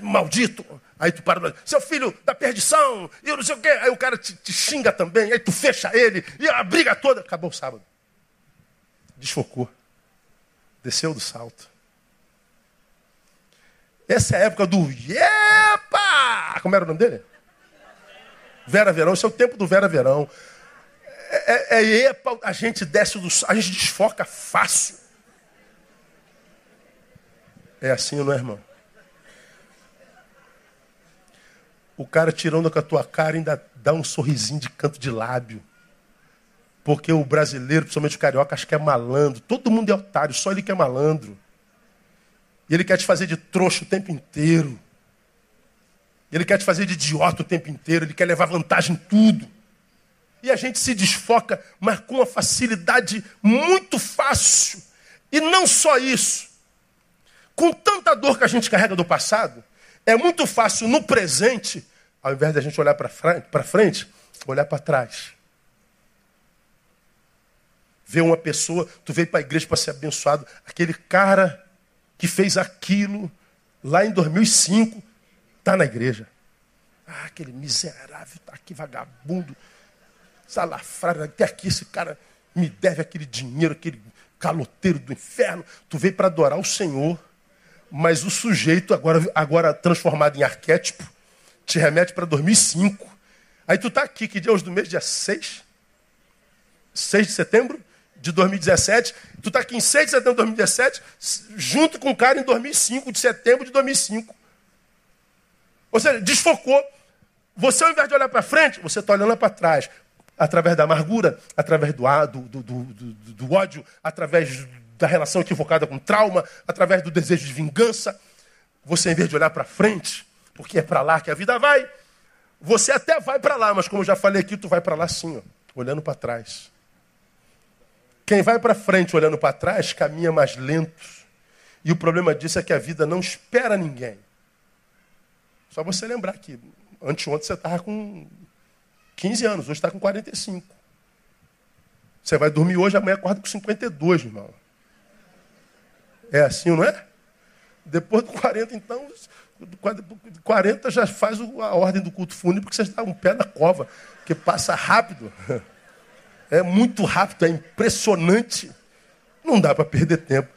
A: maldito. Aí tu para, seu filho da perdição, eu não sei o quê. Aí o cara te, te xinga também, aí tu fecha ele, e a briga toda. Acabou o sábado. Desfocou. Desceu do salto. Essa é a época do Epa! Como era o nome dele? Vera Verão, esse é o tempo do Vera Verão. É, é, é epa, a gente desce do a gente desfoca fácil. É assim, não é, irmão? O cara tirando com a tua cara ainda dá um sorrisinho de canto de lábio. Porque o brasileiro, principalmente o carioca, acha que é malandro. Todo mundo é otário, só ele que é malandro. E ele quer te fazer de trouxa o tempo inteiro. Ele quer te fazer de idiota o tempo inteiro. Ele quer levar vantagem em tudo. E a gente se desfoca, mas com uma facilidade muito fácil. E não só isso com tanta dor que a gente carrega do passado, é muito fácil no presente, ao invés de a gente olhar para frente, frente, olhar para trás. Ver uma pessoa, tu veio para a igreja para ser abençoado, aquele cara que fez aquilo lá em 2005, está na igreja. Ah, aquele miserável, está aqui vagabundo, salafrário, até aqui esse cara me deve aquele dinheiro, aquele caloteiro do inferno. Tu veio para adorar o Senhor, mas o sujeito, agora, agora transformado em arquétipo, te remete para 2005. Aí tu está aqui, que dia é hoje do mês? Dia 6? 6 de setembro de 2017. Tu está aqui em 6 de setembro de 2017, junto com o cara em 2005, de setembro de 2005. Ou seja, desfocou. Você, ao invés de olhar para frente, você está olhando para trás. Através da amargura, através do, do, do, do, do ódio, através da relação equivocada com trauma, através do desejo de vingança. Você, em vez de olhar para frente, porque é para lá que a vida vai, você até vai para lá, mas como eu já falei aqui, tu vai para lá sim, ó, olhando para trás. Quem vai para frente olhando para trás caminha mais lento. E o problema disso é que a vida não espera ninguém. Só você lembrar que anteontem você estava com 15 anos, hoje está com 45. Você vai dormir hoje, amanhã acorda com 52, irmão. É assim, não é? Depois do 40, então, 40 já faz a ordem do culto fúnebre, porque você está um pé na cova, que passa rápido. É muito rápido, é impressionante. Não dá para perder tempo.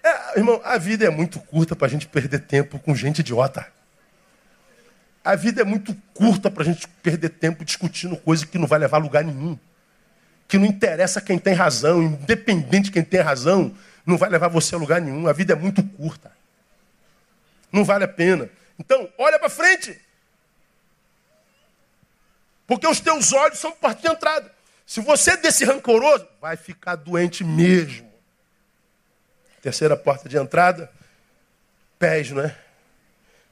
A: É, irmão, a vida é muito curta para a gente perder tempo com gente idiota. A vida é muito curta para a gente perder tempo discutindo coisa que não vai levar a lugar nenhum. Que não interessa quem tem razão, independente de quem tem razão, não vai levar você a lugar nenhum. A vida é muito curta. Não vale a pena. Então, olha para frente. Porque os teus olhos são parte de entrada. Se você é desse rancoroso, vai ficar doente mesmo. Terceira porta de entrada, pés, não é?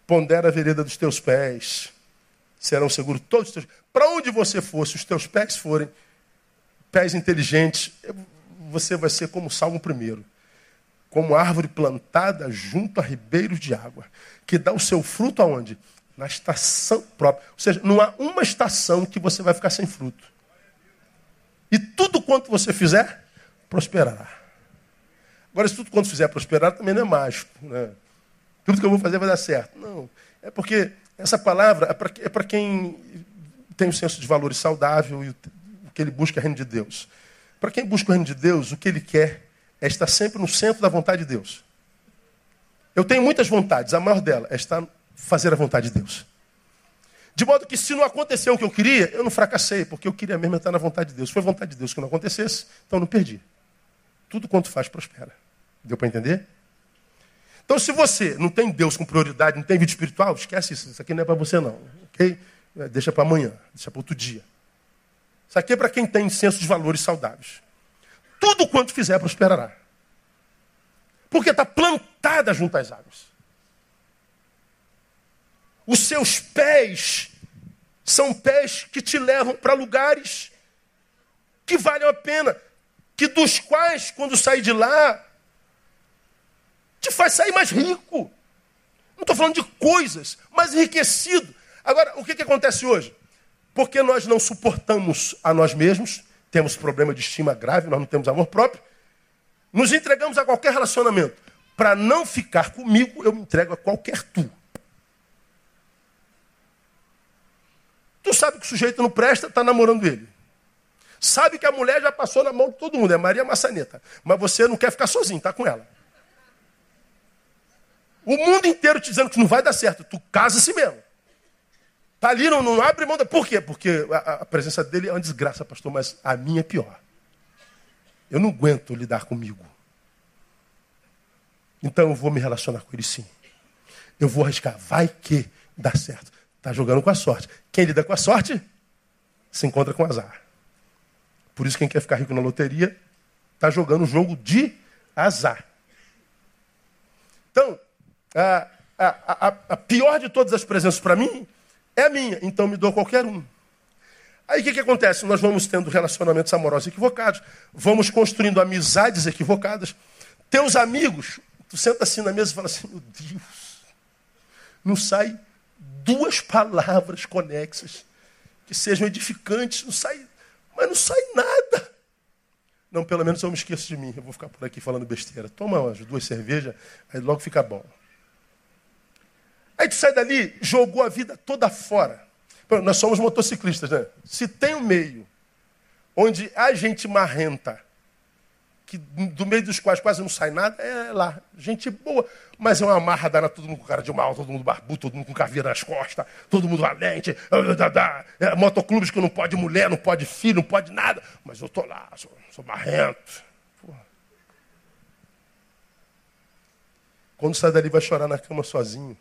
A: Pondera a vereda dos teus pés. Serão seguros todos os teus. Para onde você for, se os teus pés forem pés inteligentes, você vai ser como Salmo primeiro como árvore plantada junto a ribeiros de água, que dá o seu fruto aonde? Na estação própria. Ou seja, não há uma estação que você vai ficar sem fruto. E tudo quanto você fizer, prosperará. Agora, se tudo quanto fizer prosperar, também não é mágico. Né? Tudo que eu vou fazer vai dar certo. Não. É porque essa palavra é para é quem tem um senso de valores saudável e o que ele busca é o reino de Deus. Para quem busca o reino de Deus, o que ele quer é estar sempre no centro da vontade de Deus. Eu tenho muitas vontades, a maior dela é estar fazer a vontade de Deus. De modo que se não aconteceu o que eu queria, eu não fracassei, porque eu queria mesmo estar na vontade de Deus. Foi vontade de Deus que não acontecesse, então não perdi. Tudo quanto faz prospera. Deu para entender? Então, se você não tem Deus com prioridade, não tem vida espiritual, esquece isso. Isso aqui não é para você, não. Ok? Deixa para amanhã, deixa para outro dia. Isso aqui é para quem tem senso de valores saudáveis tudo quanto fizer prosperará. Porque está plantada junto às águas. Os seus pés são pés que te levam para lugares que valem a pena, que dos quais, quando sair de lá, te faz sair mais rico. Não estou falando de coisas, mas enriquecido. Agora, o que, que acontece hoje? Porque nós não suportamos a nós mesmos, temos problema de estima grave, nós não temos amor próprio, nos entregamos a qualquer relacionamento. Para não ficar comigo, eu me entrego a qualquer tu. Tu sabe que o sujeito não presta, está namorando ele. Sabe que a mulher já passou na mão de todo mundo, é Maria Maçaneta. Mas você não quer ficar sozinho, está com ela. O mundo inteiro te dizendo que não vai dar certo. Tu casa-se mesmo. Está ali, não, não abre mão. Da... Por quê? Porque a, a, presença dele é uma desgraça, pastor, mas a minha é pior. Eu não aguento lidar comigo. Então eu vou me relacionar com ele sim. Eu vou arriscar. Vai que dá certo. Está jogando com a sorte. Quem lida com a sorte se encontra com azar. Por isso, quem quer ficar rico na loteria está jogando um jogo de azar. Então, a, a, a, pior de todas as presenças para mim é a minha, então me dou qualquer um. Aí o que, que acontece? Nós vamos tendo relacionamentos amorosos equivocados, vamos construindo amizades equivocadas. Teus amigos, tu senta assim na mesa e fala assim: meu Deus, não sai duas palavras conexas que sejam edificantes, não sai, mas não sai nada. Não, pelo menos eu me esqueço de mim, eu vou ficar por aqui falando besteira. Toma umas duas cervejas, aí logo fica bom. Aí tu sai dali, jogou a vida toda fora. Nós somos motociclistas, né? Se tem um meio onde a gente marrenta que do meio dos quais quase não sai nada, é lá. Gente boa, mas é uma marra dana, todo mundo com cara de mal, todo mundo barbudo, todo mundo com caveira nas costas, todo mundo valente. É, motoclubes que não pode mulher, não pode filho, não pode nada. Mas eu tô lá, sou, sou marrento. Porra. Quando sai dali vai chorar na cama sozinho.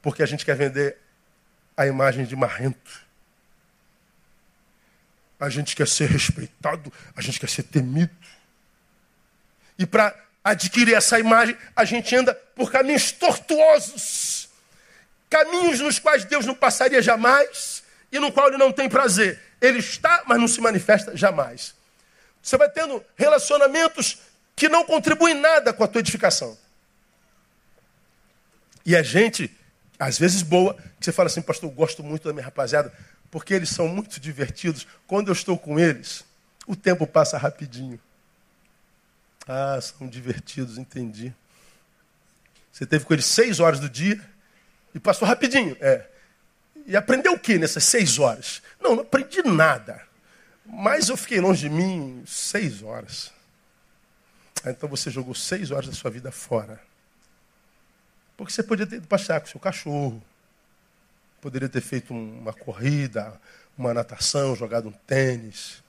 A: Porque a gente quer vender a imagem de marrento. A gente quer ser respeitado, a gente quer ser temido. E para adquirir essa imagem, a gente anda por caminhos tortuosos caminhos nos quais Deus não passaria jamais e no qual ele não tem prazer. Ele está, mas não se manifesta jamais. Você vai tendo relacionamentos que não contribuem nada com a tua edificação. E a gente, às vezes boa, que você fala assim, pastor, eu gosto muito da minha rapaziada, porque eles são muito divertidos. Quando eu estou com eles, o tempo passa rapidinho. Ah, são divertidos, entendi. Você teve com eles seis horas do dia e passou rapidinho. É. E aprendeu o que nessas seis horas? Não, não aprendi nada. Mas eu fiquei longe de mim seis horas. Ah, então você jogou seis horas da sua vida fora. Porque você podia ter ido passear com seu cachorro, Poderia ter feito uma corrida, uma natação, jogado um tênis.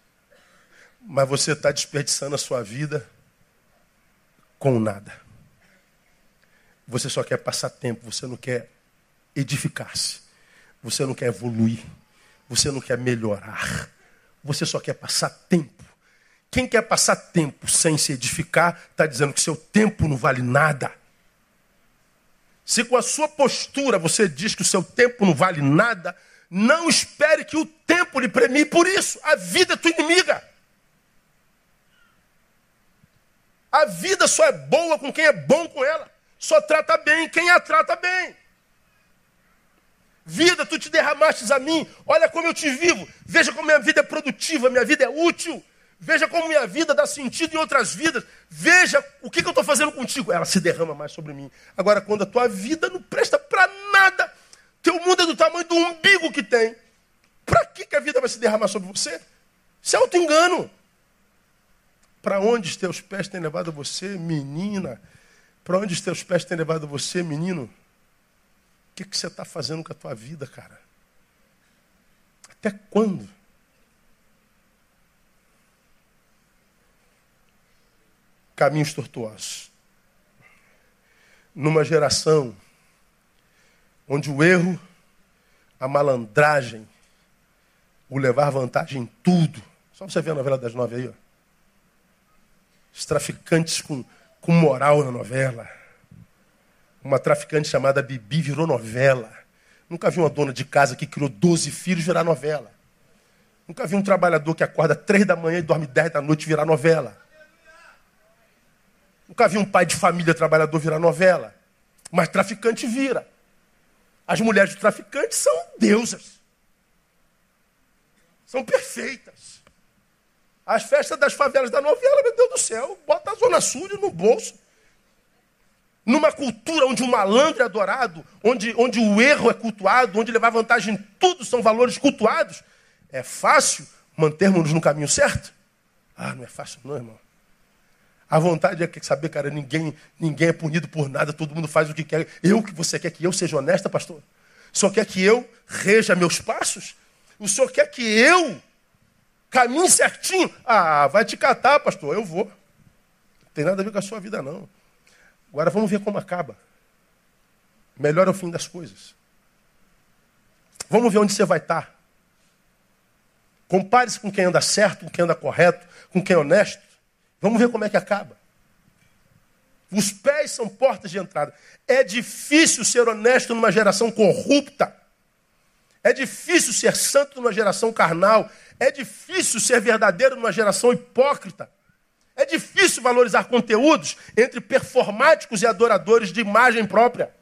A: Mas você está desperdiçando a sua vida com nada. Você só quer passar tempo, você não quer edificar-se. Você não quer evoluir. Você não quer melhorar. Você só quer passar tempo. Quem quer passar tempo sem se edificar, está dizendo que seu tempo não vale nada. Se com a sua postura você diz que o seu tempo não vale nada, não espere que o tempo lhe premie por isso. A vida é tua inimiga. A vida só é boa com quem é bom com ela. Só trata bem quem a trata bem. Vida, tu te derramastes a mim. Olha como eu te vivo. Veja como minha vida é produtiva, minha vida é útil. Veja como minha vida dá sentido em outras vidas. Veja o que, que eu estou fazendo contigo. Ela se derrama mais sobre mim. Agora, quando a tua vida não presta para nada, teu mundo é do tamanho do umbigo que tem. Para que, que a vida vai se derramar sobre você? Isso é auto-engano. Para onde os teus pés têm levado você, menina? Para onde os teus pés têm levado você, menino? O que, que você está fazendo com a tua vida, cara? Até quando? Caminhos tortuosos. Numa geração onde o erro, a malandragem, o levar vantagem em tudo. Só você ver a novela das nove aí, ó. Os traficantes com, com moral na novela. Uma traficante chamada Bibi virou novela. Nunca vi uma dona de casa que criou 12 filhos virar novela. Nunca vi um trabalhador que acorda três da manhã e dorme dez da noite virar novela. Nunca vi um pai de família trabalhador virar novela. Mas traficante vira. As mulheres de traficante são deusas. São perfeitas. As festas das favelas da novela, meu Deus do céu, bota a Zona Sul no bolso. Numa cultura onde o malandro é adorado, onde, onde o erro é cultuado, onde levar vantagem em tudo são valores cultuados, é fácil mantermos-nos no caminho certo? Ah, não é fácil não, irmão. A vontade é saber, cara, ninguém, ninguém é punido por nada, todo mundo faz o que quer. Eu que você quer que eu seja honesta, pastor? O senhor quer que eu reja meus passos? O senhor quer que eu caminhe certinho? Ah, vai te catar, pastor, eu vou. Não tem nada a ver com a sua vida, não. Agora vamos ver como acaba. Melhor é o fim das coisas. Vamos ver onde você vai estar. Compare-se com quem anda certo, com quem anda correto, com quem é honesto. Vamos ver como é que acaba. Os pés são portas de entrada. É difícil ser honesto numa geração corrupta. É difícil ser santo numa geração carnal. É difícil ser verdadeiro numa geração hipócrita. É difícil valorizar conteúdos entre performáticos e adoradores de imagem própria.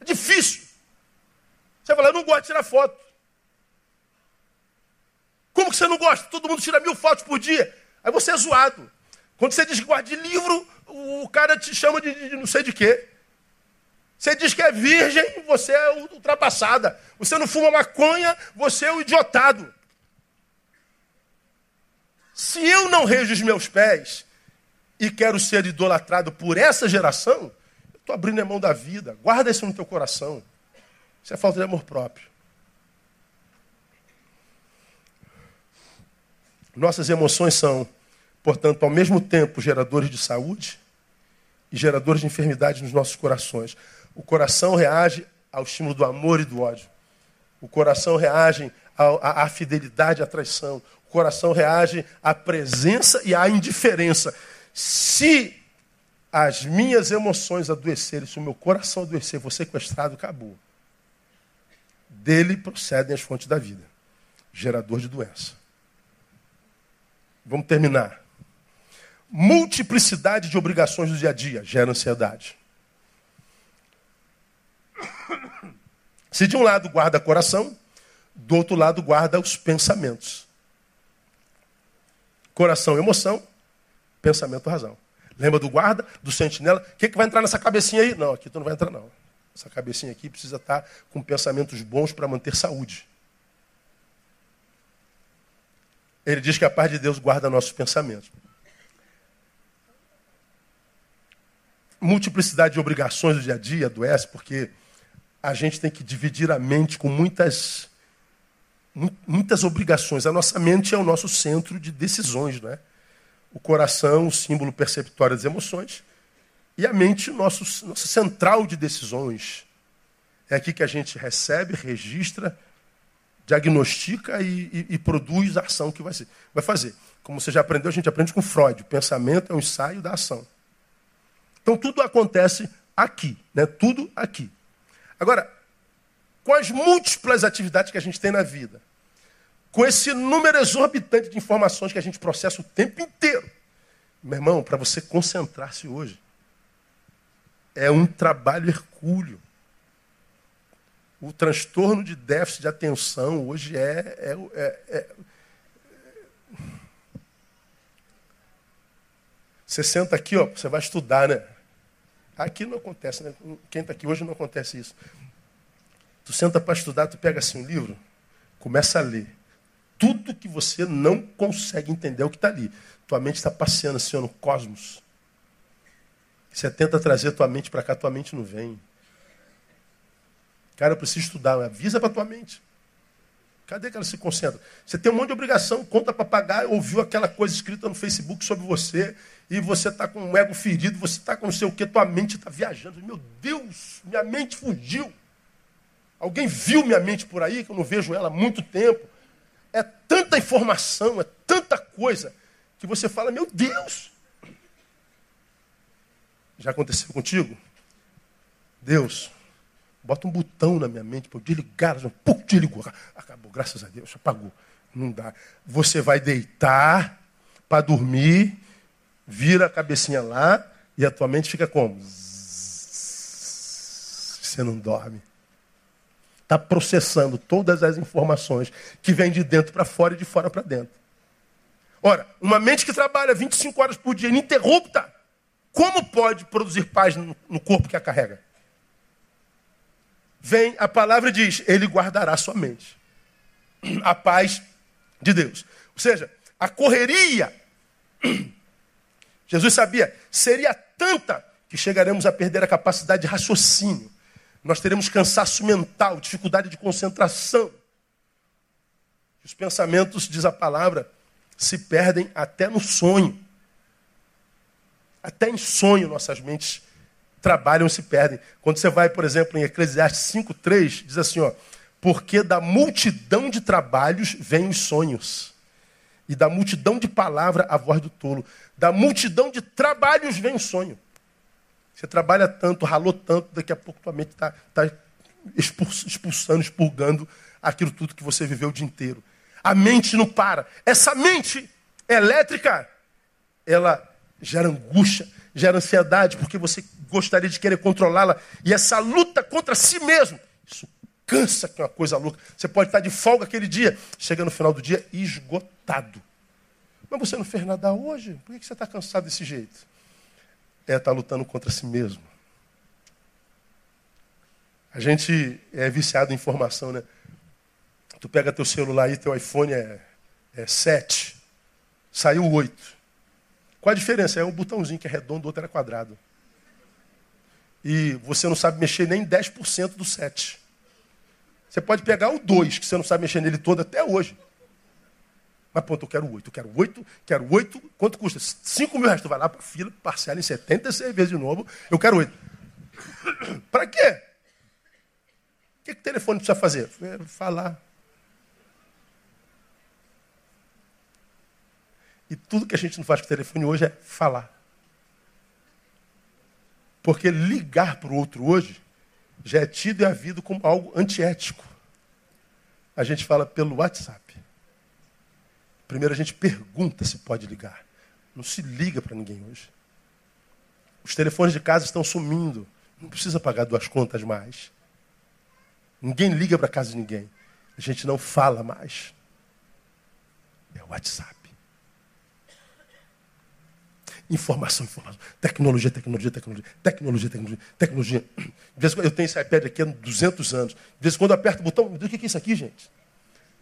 A: É difícil. Você fala, eu não gosto de tirar foto. Como que você não gosta? Todo mundo tira mil fotos por dia. Aí você é zoado. Quando você diz que gosta de livro, o cara te chama de, de não sei de quê. Você diz que é virgem, você é ultrapassada. Você não fuma maconha, você é o idiotado. Se eu não rejo os meus pés e quero ser idolatrado por essa geração, eu estou abrindo a mão da vida. Guarda isso no teu coração. Isso é falta de amor próprio. Nossas emoções são, portanto, ao mesmo tempo geradores de saúde e geradores de enfermidade nos nossos corações. O coração reage ao estímulo do amor e do ódio. O coração reage à, fidelidade e à traição. O coração reage à presença e à indiferença. Se as minhas emoções adoecerem, se o meu coração adoecer, vou sequestrado, acabou. Dele procedem as fontes da vida, gerador de doença. Vamos terminar. Multiplicidade de obrigações do dia a dia gera ansiedade. Se de um lado guarda coração, do outro lado guarda os pensamentos. Coração, emoção, pensamento, razão. Lembra do guarda, do sentinela? O que, que vai entrar nessa cabecinha aí? Não, aqui tu não vai entrar, não. Essa cabecinha aqui precisa estar com pensamentos bons para manter saúde. Ele diz que a paz de Deus guarda nossos pensamentos. Multiplicidade de obrigações do dia a dia adoece, porque a gente tem que dividir a mente com muitas, muitas obrigações. A nossa mente é o nosso centro de decisões, não é? O coração, o símbolo perceptório das emoções, e a mente, o nosso, nosso central de decisões. É aqui que a gente recebe, registra, diagnostica e, e, e, produz a ação que vai, ser, vai fazer. Como você já aprendeu, a gente aprende com Freud. O pensamento é um ensaio da ação. Então tudo acontece aqui, né? Tudo aqui. Agora, com as múltiplas atividades que a gente tem na vida, com esse número exorbitante de informações que a gente processa o tempo inteiro, meu irmão, para você concentrar-se hoje, é um trabalho hercúleo. O transtorno de déficit de atenção hoje é, é, é, é Você senta aqui, ó, você vai estudar, né? Aqui não acontece, né? Quem está aqui hoje não acontece isso. Tu senta para estudar, tu pega assim um livro, começa a ler. Tudo que você não consegue entender é o que está ali. Tua mente está passeando assim ó, no cosmos. Você tenta trazer tua mente para cá, tua mente não vem. Cara, eu preciso estudar. Avisa para tua mente. Cadê que ela se concentra? Você tem um monte de obrigação, conta para pagar, ouviu aquela coisa escrita no Facebook sobre você, e você está com um ego ferido, você está com não sei o que, tua mente está viajando. Meu Deus, minha mente fugiu. Alguém viu minha mente por aí, que eu não vejo ela há muito tempo. É tanta informação, é tanta coisa, que você fala, meu Deus. Já aconteceu contigo? Deus, Bota um botão na minha mente para eu desligar. Pum, desligou. Acabou, graças a Deus, apagou. Não dá. Você vai deitar para dormir, vira a cabecinha lá e a tua mente fica como? Você não dorme. Está processando todas as informações que vêm de dentro para fora e de fora para dentro. Ora, uma mente que trabalha 25 horas por dia ininterrupta, como pode produzir paz no corpo que a carrega? Vem a palavra e diz: Ele guardará sua mente. A paz de Deus. Ou seja, a correria, Jesus sabia, seria tanta que chegaremos a perder a capacidade de raciocínio. Nós teremos cansaço mental, dificuldade de concentração. Os pensamentos, diz a palavra, se perdem até no sonho. Até em sonho nossas mentes trabalham e se perdem. Quando você vai, por exemplo, em Eclesiastes 5,3, diz assim, ó, porque da multidão de trabalhos vêm os sonhos. E da multidão de palavra a voz do tolo. Da multidão de trabalhos vem o sonho. Você trabalha tanto, ralou tanto, daqui a pouco tua mente está tá expulsando, expurgando aquilo tudo que você viveu o dia inteiro. A mente não para. Essa mente elétrica, ela gera angústia, gera ansiedade, porque você gostaria de querer controlá-la. E essa luta contra si mesmo, isso cansa que é uma coisa louca. Você pode estar de folga aquele dia, chega no final do dia esgotado. Mas você não fez nada hoje? Por que você está cansado desse jeito? É estar tá lutando contra si mesmo. A gente é viciado em informação, né? Tu pega teu celular aí, teu iPhone é, é 7. Saiu o 8. Qual a diferença? É um botãozinho que é redondo, o outro era quadrado. E você não sabe mexer nem 10% do 7. Você pode pegar o 2, que você não sabe mexer nele todo até hoje. Mas, ponto, eu quero 8, eu quero 8, quero 8. Quanto custa? 5 mil reais. Tu vai lá para a fila, parcela em 76 vezes de novo. Eu quero 8. para quê? O que, que o telefone precisa fazer? É, falar. E tudo que a gente não faz com o telefone hoje é falar. Porque ligar para o outro hoje já é tido e havido como algo antiético. A gente fala pelo WhatsApp. Primeiro a gente pergunta se pode ligar. Não se liga para ninguém hoje. Os telefones de casa estão sumindo. Não precisa pagar duas contas mais. Ninguém liga para casa de ninguém. A gente não fala mais. É o WhatsApp. Informação, informação. Tecnologia, tecnologia, tecnologia. Tecnologia, tecnologia, tecnologia. De vez em quando, eu tenho esse iPad aqui há 200 anos. De vez em quando eu aperto o botão, o que é isso aqui, gente?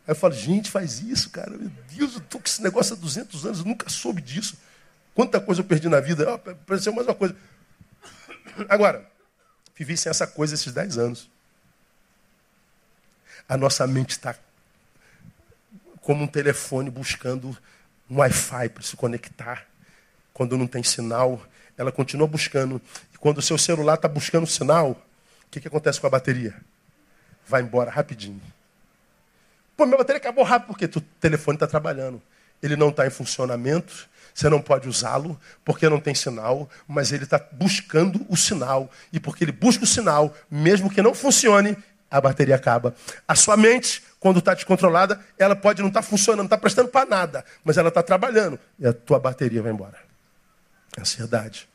A: Aí eu falo, gente, faz isso, cara. Meu Deus, eu estou com esse negócio há 200 anos, eu nunca soube disso. Quanta coisa eu perdi na vida. Oh, apareceu mais uma coisa. Agora, vivi sem essa coisa esses 10 anos. A nossa mente está como um telefone buscando um Wi-Fi para se conectar quando não tem sinal, ela continua buscando. E quando o seu celular está buscando sinal, o que, que acontece com a bateria? Vai embora rapidinho. Pô, minha bateria acabou rápido porque o telefone está trabalhando. Ele não está em funcionamento, você não pode usá-lo porque não tem sinal, mas ele está buscando o sinal. E porque ele busca o sinal, mesmo que não funcione, a bateria acaba. A sua mente, quando está descontrolada, ela pode não estar tá funcionando, não está prestando para nada, mas ela está trabalhando e a tua bateria vai embora ansiedade,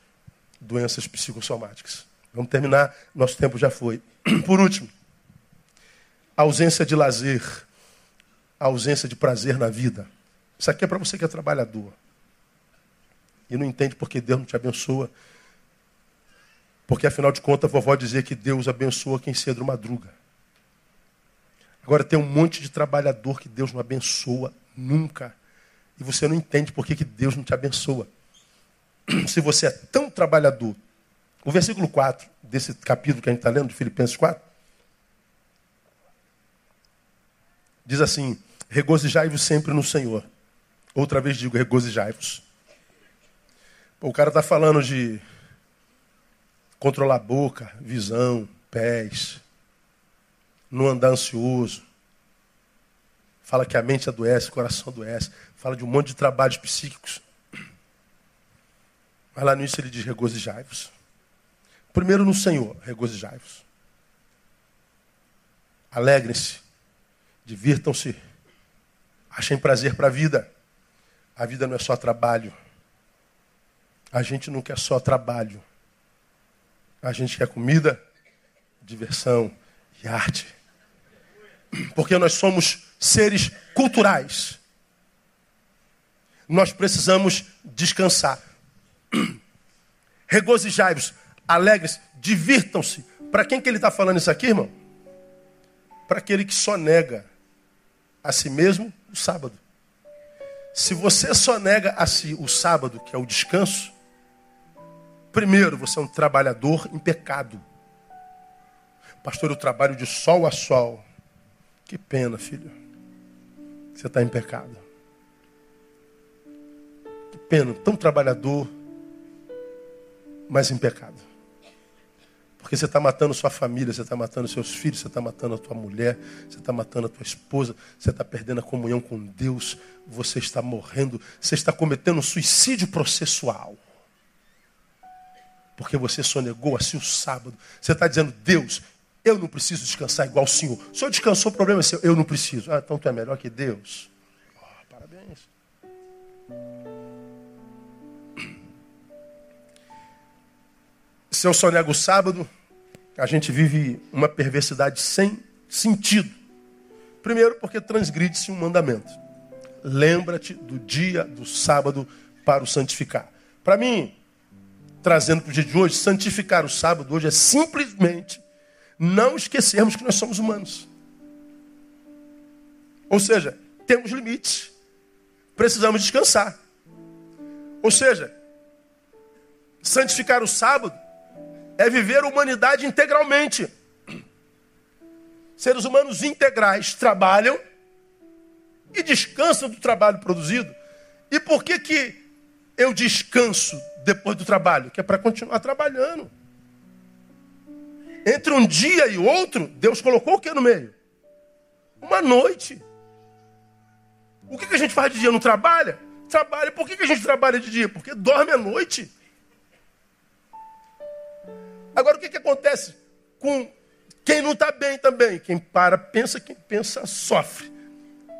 A: doenças psicossomáticas. Vamos terminar, nosso tempo já foi. Por último, ausência de lazer, ausência de prazer na vida. Isso aqui é para você que é trabalhador. E não entende porque Deus não te abençoa. Porque afinal de contas, a vovó dizia que Deus abençoa quem cedo madruga. Agora tem um monte de trabalhador que Deus não abençoa nunca. E você não entende por que, que Deus não te abençoa. se você é tão trabalhador. O versículo 4 desse capítulo que a gente está lendo, de Filipenses 4, diz assim: regozijai-vos sempre no Senhor. Outra vez digo, regozijai-vos. O cara está falando de controlar a boca, visão, pés, não andar ansioso. Fala que a mente adoece, o coração adoece. Fala de um monte de trabalhos psíquicos. Mas lá nisso ele diz: regozijai-vos. Primeiro no Senhor, regozijai-vos. Alegrem-se, divirtam-se, achem prazer para a vida. A vida não é só trabalho. A gente não quer só trabalho. A gente quer comida, diversão e arte. Porque nós somos seres culturais. Nós precisamos descansar. Regozijai-vos, alegres, divirtam-se. Para quem que ele está falando isso aqui, irmão? Para aquele que só nega a si mesmo o sábado. Se você só nega a si o sábado, que é o descanso, primeiro, você é um trabalhador em pecado. Pastor, eu trabalho de sol a sol. Que pena, filho. Você está em pecado. Que pena, tão trabalhador mas em pecado. Porque você está matando sua família, você está matando seus filhos, você está matando a tua mulher, você está matando a tua esposa, você está perdendo a comunhão com Deus, você está morrendo, você está cometendo um suicídio processual. Porque você sonegou assim o sábado. Você está dizendo, Deus, eu não preciso descansar igual o Senhor. O Senhor descansou, o problema é seu. Eu não preciso. Ah, então tu é melhor que Deus. Se eu só nego o sábado, a gente vive uma perversidade sem sentido. Primeiro, porque transgride-se um mandamento. Lembra-te do dia do sábado para o santificar. Para mim, trazendo para o dia de hoje, santificar o sábado hoje é simplesmente não esquecermos que nós somos humanos. Ou seja, temos limites. Precisamos descansar. Ou seja, santificar o sábado é viver a humanidade integralmente. Seres humanos integrais trabalham e descansam do trabalho produzido. E por que, que eu descanso depois do trabalho? Que é para continuar trabalhando. Entre um dia e outro, Deus colocou o que no meio? Uma noite. O que, que a gente faz de dia? Não trabalha? Trabalha. Por que, que a gente trabalha de dia? Porque dorme à noite. Agora, o que, que acontece com quem não está bem também? Quem para, pensa, quem pensa, sofre.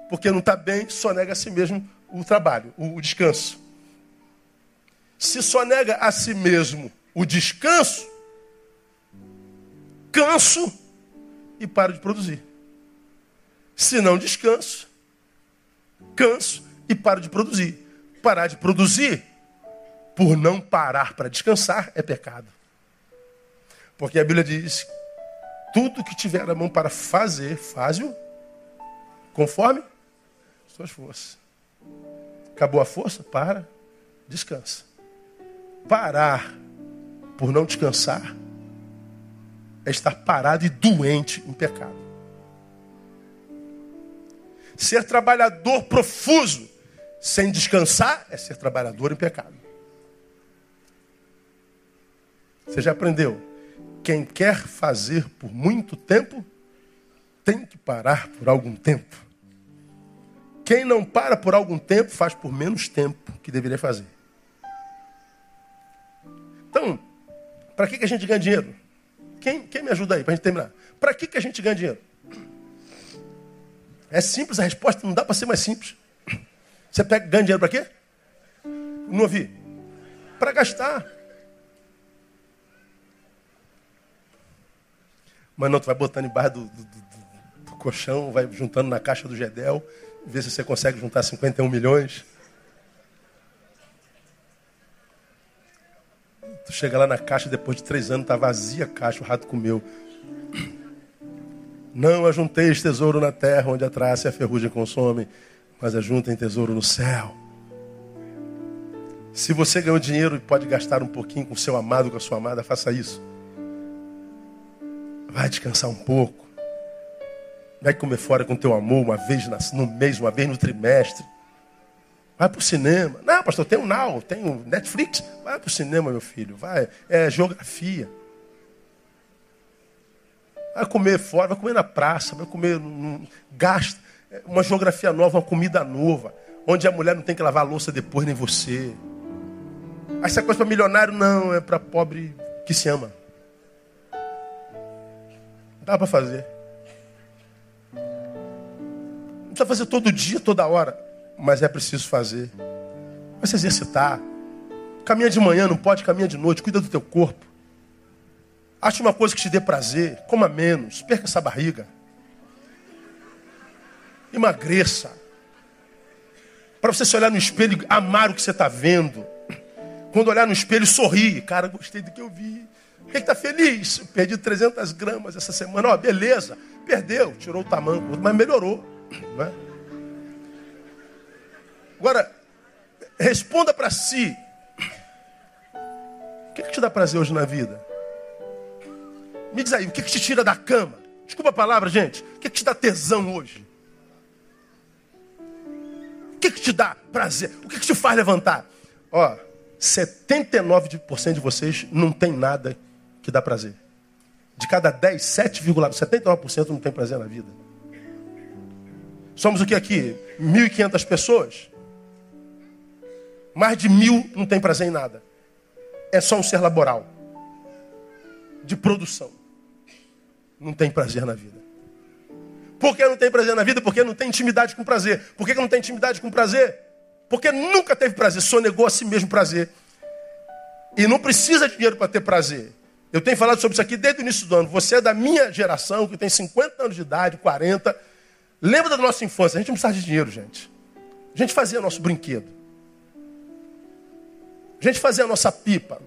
A: Porque não está bem, só nega a si mesmo o trabalho, o descanso. Se só nega a si mesmo o descanso, canso e paro de produzir. Se não descanso, canso e paro de produzir. Parar de produzir por não parar para descansar é pecado. Porque a Bíblia diz: tudo que tiver a mão para fazer, faz-o conforme suas forças. Acabou a força? Para, descansa. Parar por não descansar é estar parado e doente em pecado. Ser trabalhador profuso sem descansar é ser trabalhador em pecado. Você já aprendeu? Quem quer fazer por muito tempo tem que parar por algum tempo. Quem não para por algum tempo faz por menos tempo que deveria fazer. Então, para que, que a gente ganha dinheiro? Quem, quem me ajuda aí para a gente terminar? Para que, que a gente ganha dinheiro? É simples a resposta, não dá para ser mais simples. Você pega, ganha dinheiro para quê? Não ouvi. Para gastar. Mas não, tu vai botando embaixo do, do, do, do colchão, vai juntando na caixa do Gedel, vê se você consegue juntar 51 milhões. Tu chega lá na caixa, depois de três anos, tá vazia a caixa, o rato comeu. Não ajunteis tesouro na terra, onde a traça e a ferrugem consomem, mas ajuntem tesouro no céu. Se você ganhou dinheiro e pode gastar um pouquinho com seu amado, com a sua amada, faça isso. Vai descansar um pouco. Vai comer fora com teu amor uma vez no mês, uma vez no trimestre. Vai para o cinema. Não, pastor, tem o Now, tem o Netflix. Vai para o cinema, meu filho. Vai. É geografia. Vai comer fora, vai comer na praça, vai comer. Gasta uma geografia nova, uma comida nova. Onde a mulher não tem que lavar a louça depois, nem você. Essa coisa para milionário, não, é para pobre que se ama. Dá para fazer. Não precisa fazer todo dia, toda hora mas é preciso fazer. Vai se exercitar. Caminha de manhã, não pode, caminha de noite, cuida do teu corpo. Ache uma coisa que te dê prazer, coma menos, perca essa barriga. Emagreça. Para você se olhar no espelho amar o que você está vendo. Quando olhar no espelho, sorrir. Cara, gostei do que eu vi. Por que está feliz? perdi 300 gramas essa semana. Ó, beleza. Perdeu, tirou o tamanho, mas melhorou. Não é? Agora, responda para si. O que, que te dá prazer hoje na vida? Me diz aí, o que, que te tira da cama? Desculpa a palavra, gente. O que, que te dá tesão hoje? O que, te dá prazer? O que, que te faz levantar? Ó, 79% de vocês não tem nada que dá prazer. De cada 10, 7,79% não tem prazer na vida. Somos o que aqui? 1.500 pessoas. Mais de mil não tem prazer em nada. É só um ser laboral. De produção. Não tem prazer na vida. Por que não tem prazer na vida? Porque não tem intimidade com prazer. Por que não tem intimidade com prazer? Porque nunca teve prazer, sonegou a si mesmo prazer. E não precisa de dinheiro para ter prazer. Eu tenho falado sobre isso aqui desde o início do ano. Você é da minha geração, que tem 50 anos de idade, 40. Lembra da nossa infância? A gente não precisava de dinheiro, gente. A gente fazia nosso brinquedo. A gente fazia a nossa pipa.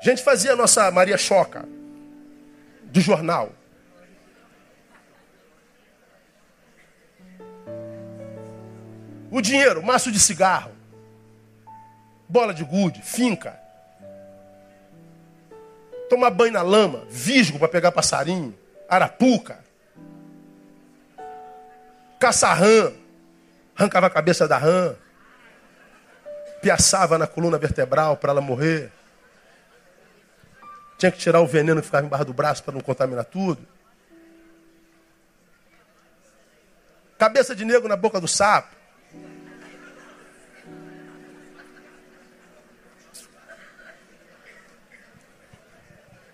A: A gente fazia a nossa Maria Choca do jornal. O dinheiro, maço de cigarro. bola de gude, finca. Tomar banho na lama, visgo para pegar passarinho, arapuca. Caçar rã, arrancava a cabeça da rã, piaçava na coluna vertebral para ela morrer. Tinha que tirar o veneno que ficava embaixo do braço para não contaminar tudo. Cabeça de negro na boca do sapo.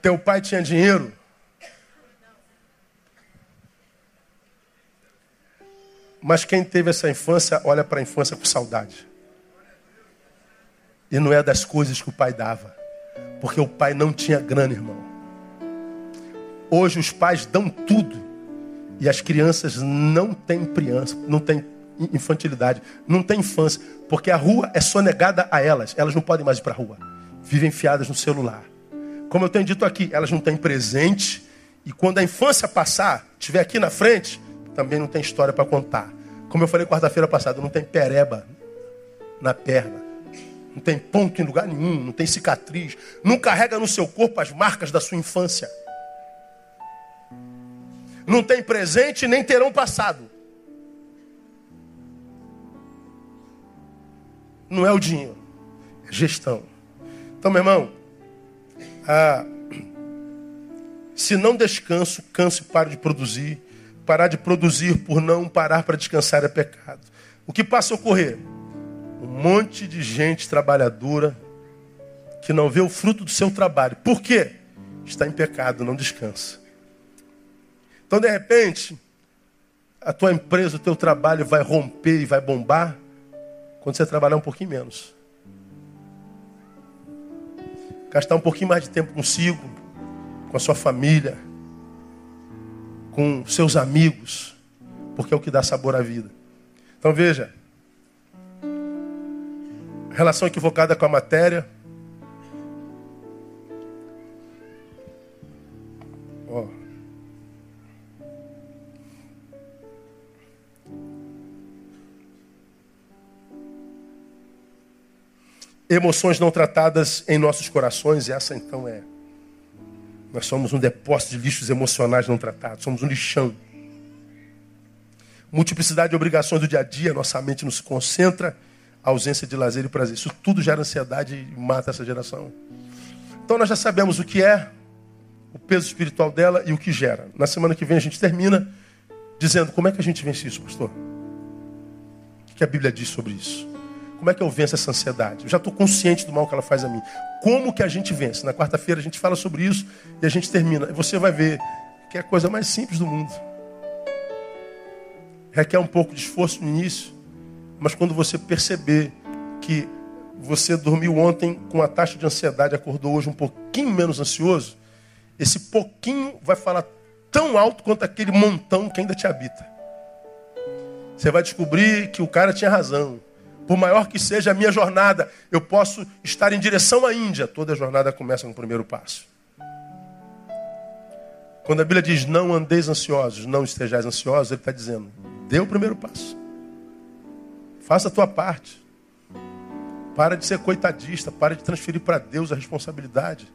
A: Teu pai tinha dinheiro? Mas quem teve essa infância, olha para a infância com saudade. E não é das coisas que o pai dava. Porque o pai não tinha grana, irmão. Hoje os pais dão tudo. E as crianças não têm criança, não têm infantilidade, não têm infância. Porque a rua é sonegada a elas. Elas não podem mais ir para a rua. Vivem enfiadas no celular. Como eu tenho dito aqui, elas não têm presente. E quando a infância passar, estiver aqui na frente, também não tem história para contar. Como eu falei quarta-feira passada, não tem pereba na perna. Não tem ponto em lugar nenhum, não tem cicatriz. Não carrega no seu corpo as marcas da sua infância. Não tem presente nem terão passado. Não é o dinheiro, é gestão. Então, meu irmão, se não descanso, canso e paro de produzir. Parar de produzir por não parar para descansar é pecado. O que passa a ocorrer? Um monte de gente trabalhadora que não vê o fruto do seu trabalho. Por quê? Está em pecado, não descansa. Então, de repente, a tua empresa, o teu trabalho vai romper e vai bombar quando você trabalhar um pouquinho menos gastar um pouquinho mais de tempo consigo, com a sua família, com seus amigos, porque é o que dá sabor à vida. Então veja, relação equivocada com a matéria. Emoções não tratadas em nossos corações, essa então é. Nós somos um depósito de lixos emocionais não tratados, somos um lixão. Multiplicidade de obrigações do dia a dia, nossa mente não se concentra, ausência de lazer e prazer. Isso tudo gera ansiedade e mata essa geração. Então nós já sabemos o que é, o peso espiritual dela e o que gera. Na semana que vem a gente termina dizendo como é que a gente vence isso, pastor? O que a Bíblia diz sobre isso? Como é que eu venço essa ansiedade? Eu já estou consciente do mal que ela faz a mim. Como que a gente vence? Na quarta-feira a gente fala sobre isso e a gente termina. E você vai ver que é a coisa mais simples do mundo. Requer um pouco de esforço no início, mas quando você perceber que você dormiu ontem com a taxa de ansiedade, acordou hoje um pouquinho menos ansioso, esse pouquinho vai falar tão alto quanto aquele montão que ainda te habita. Você vai descobrir que o cara tinha razão. Por maior que seja a minha jornada, eu posso estar em direção à Índia. Toda jornada começa no primeiro passo. Quando a Bíblia diz não andeis ansiosos, não estejais ansiosos, ele está dizendo, dê o primeiro passo. Faça a tua parte. Para de ser coitadista, para de transferir para Deus a responsabilidade.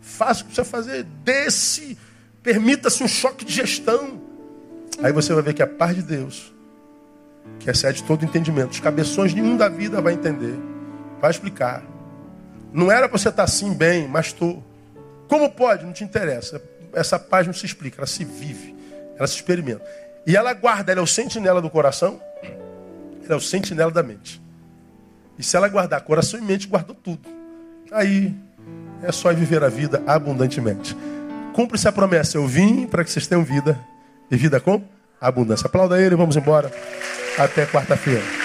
A: Faça o que você fazer, desse, permita-se um choque de gestão. Aí você vai ver que a paz de Deus que excede todo entendimento. Os cabeções nenhum da vida vai entender. Vai explicar. Não era para você estar assim bem, mas estou. Como pode? Não te interessa. Essa paz não se explica, ela se vive, ela se experimenta. E ela guarda, ela é o sentinela do coração, ela é o sentinela da mente. E se ela guardar coração e mente, guardou tudo. Aí é só viver a vida abundantemente. Cumpre-se a promessa: eu vim para que vocês tenham vida e vida com abundância. Aplauda ele, vamos embora. Até quarta-feira.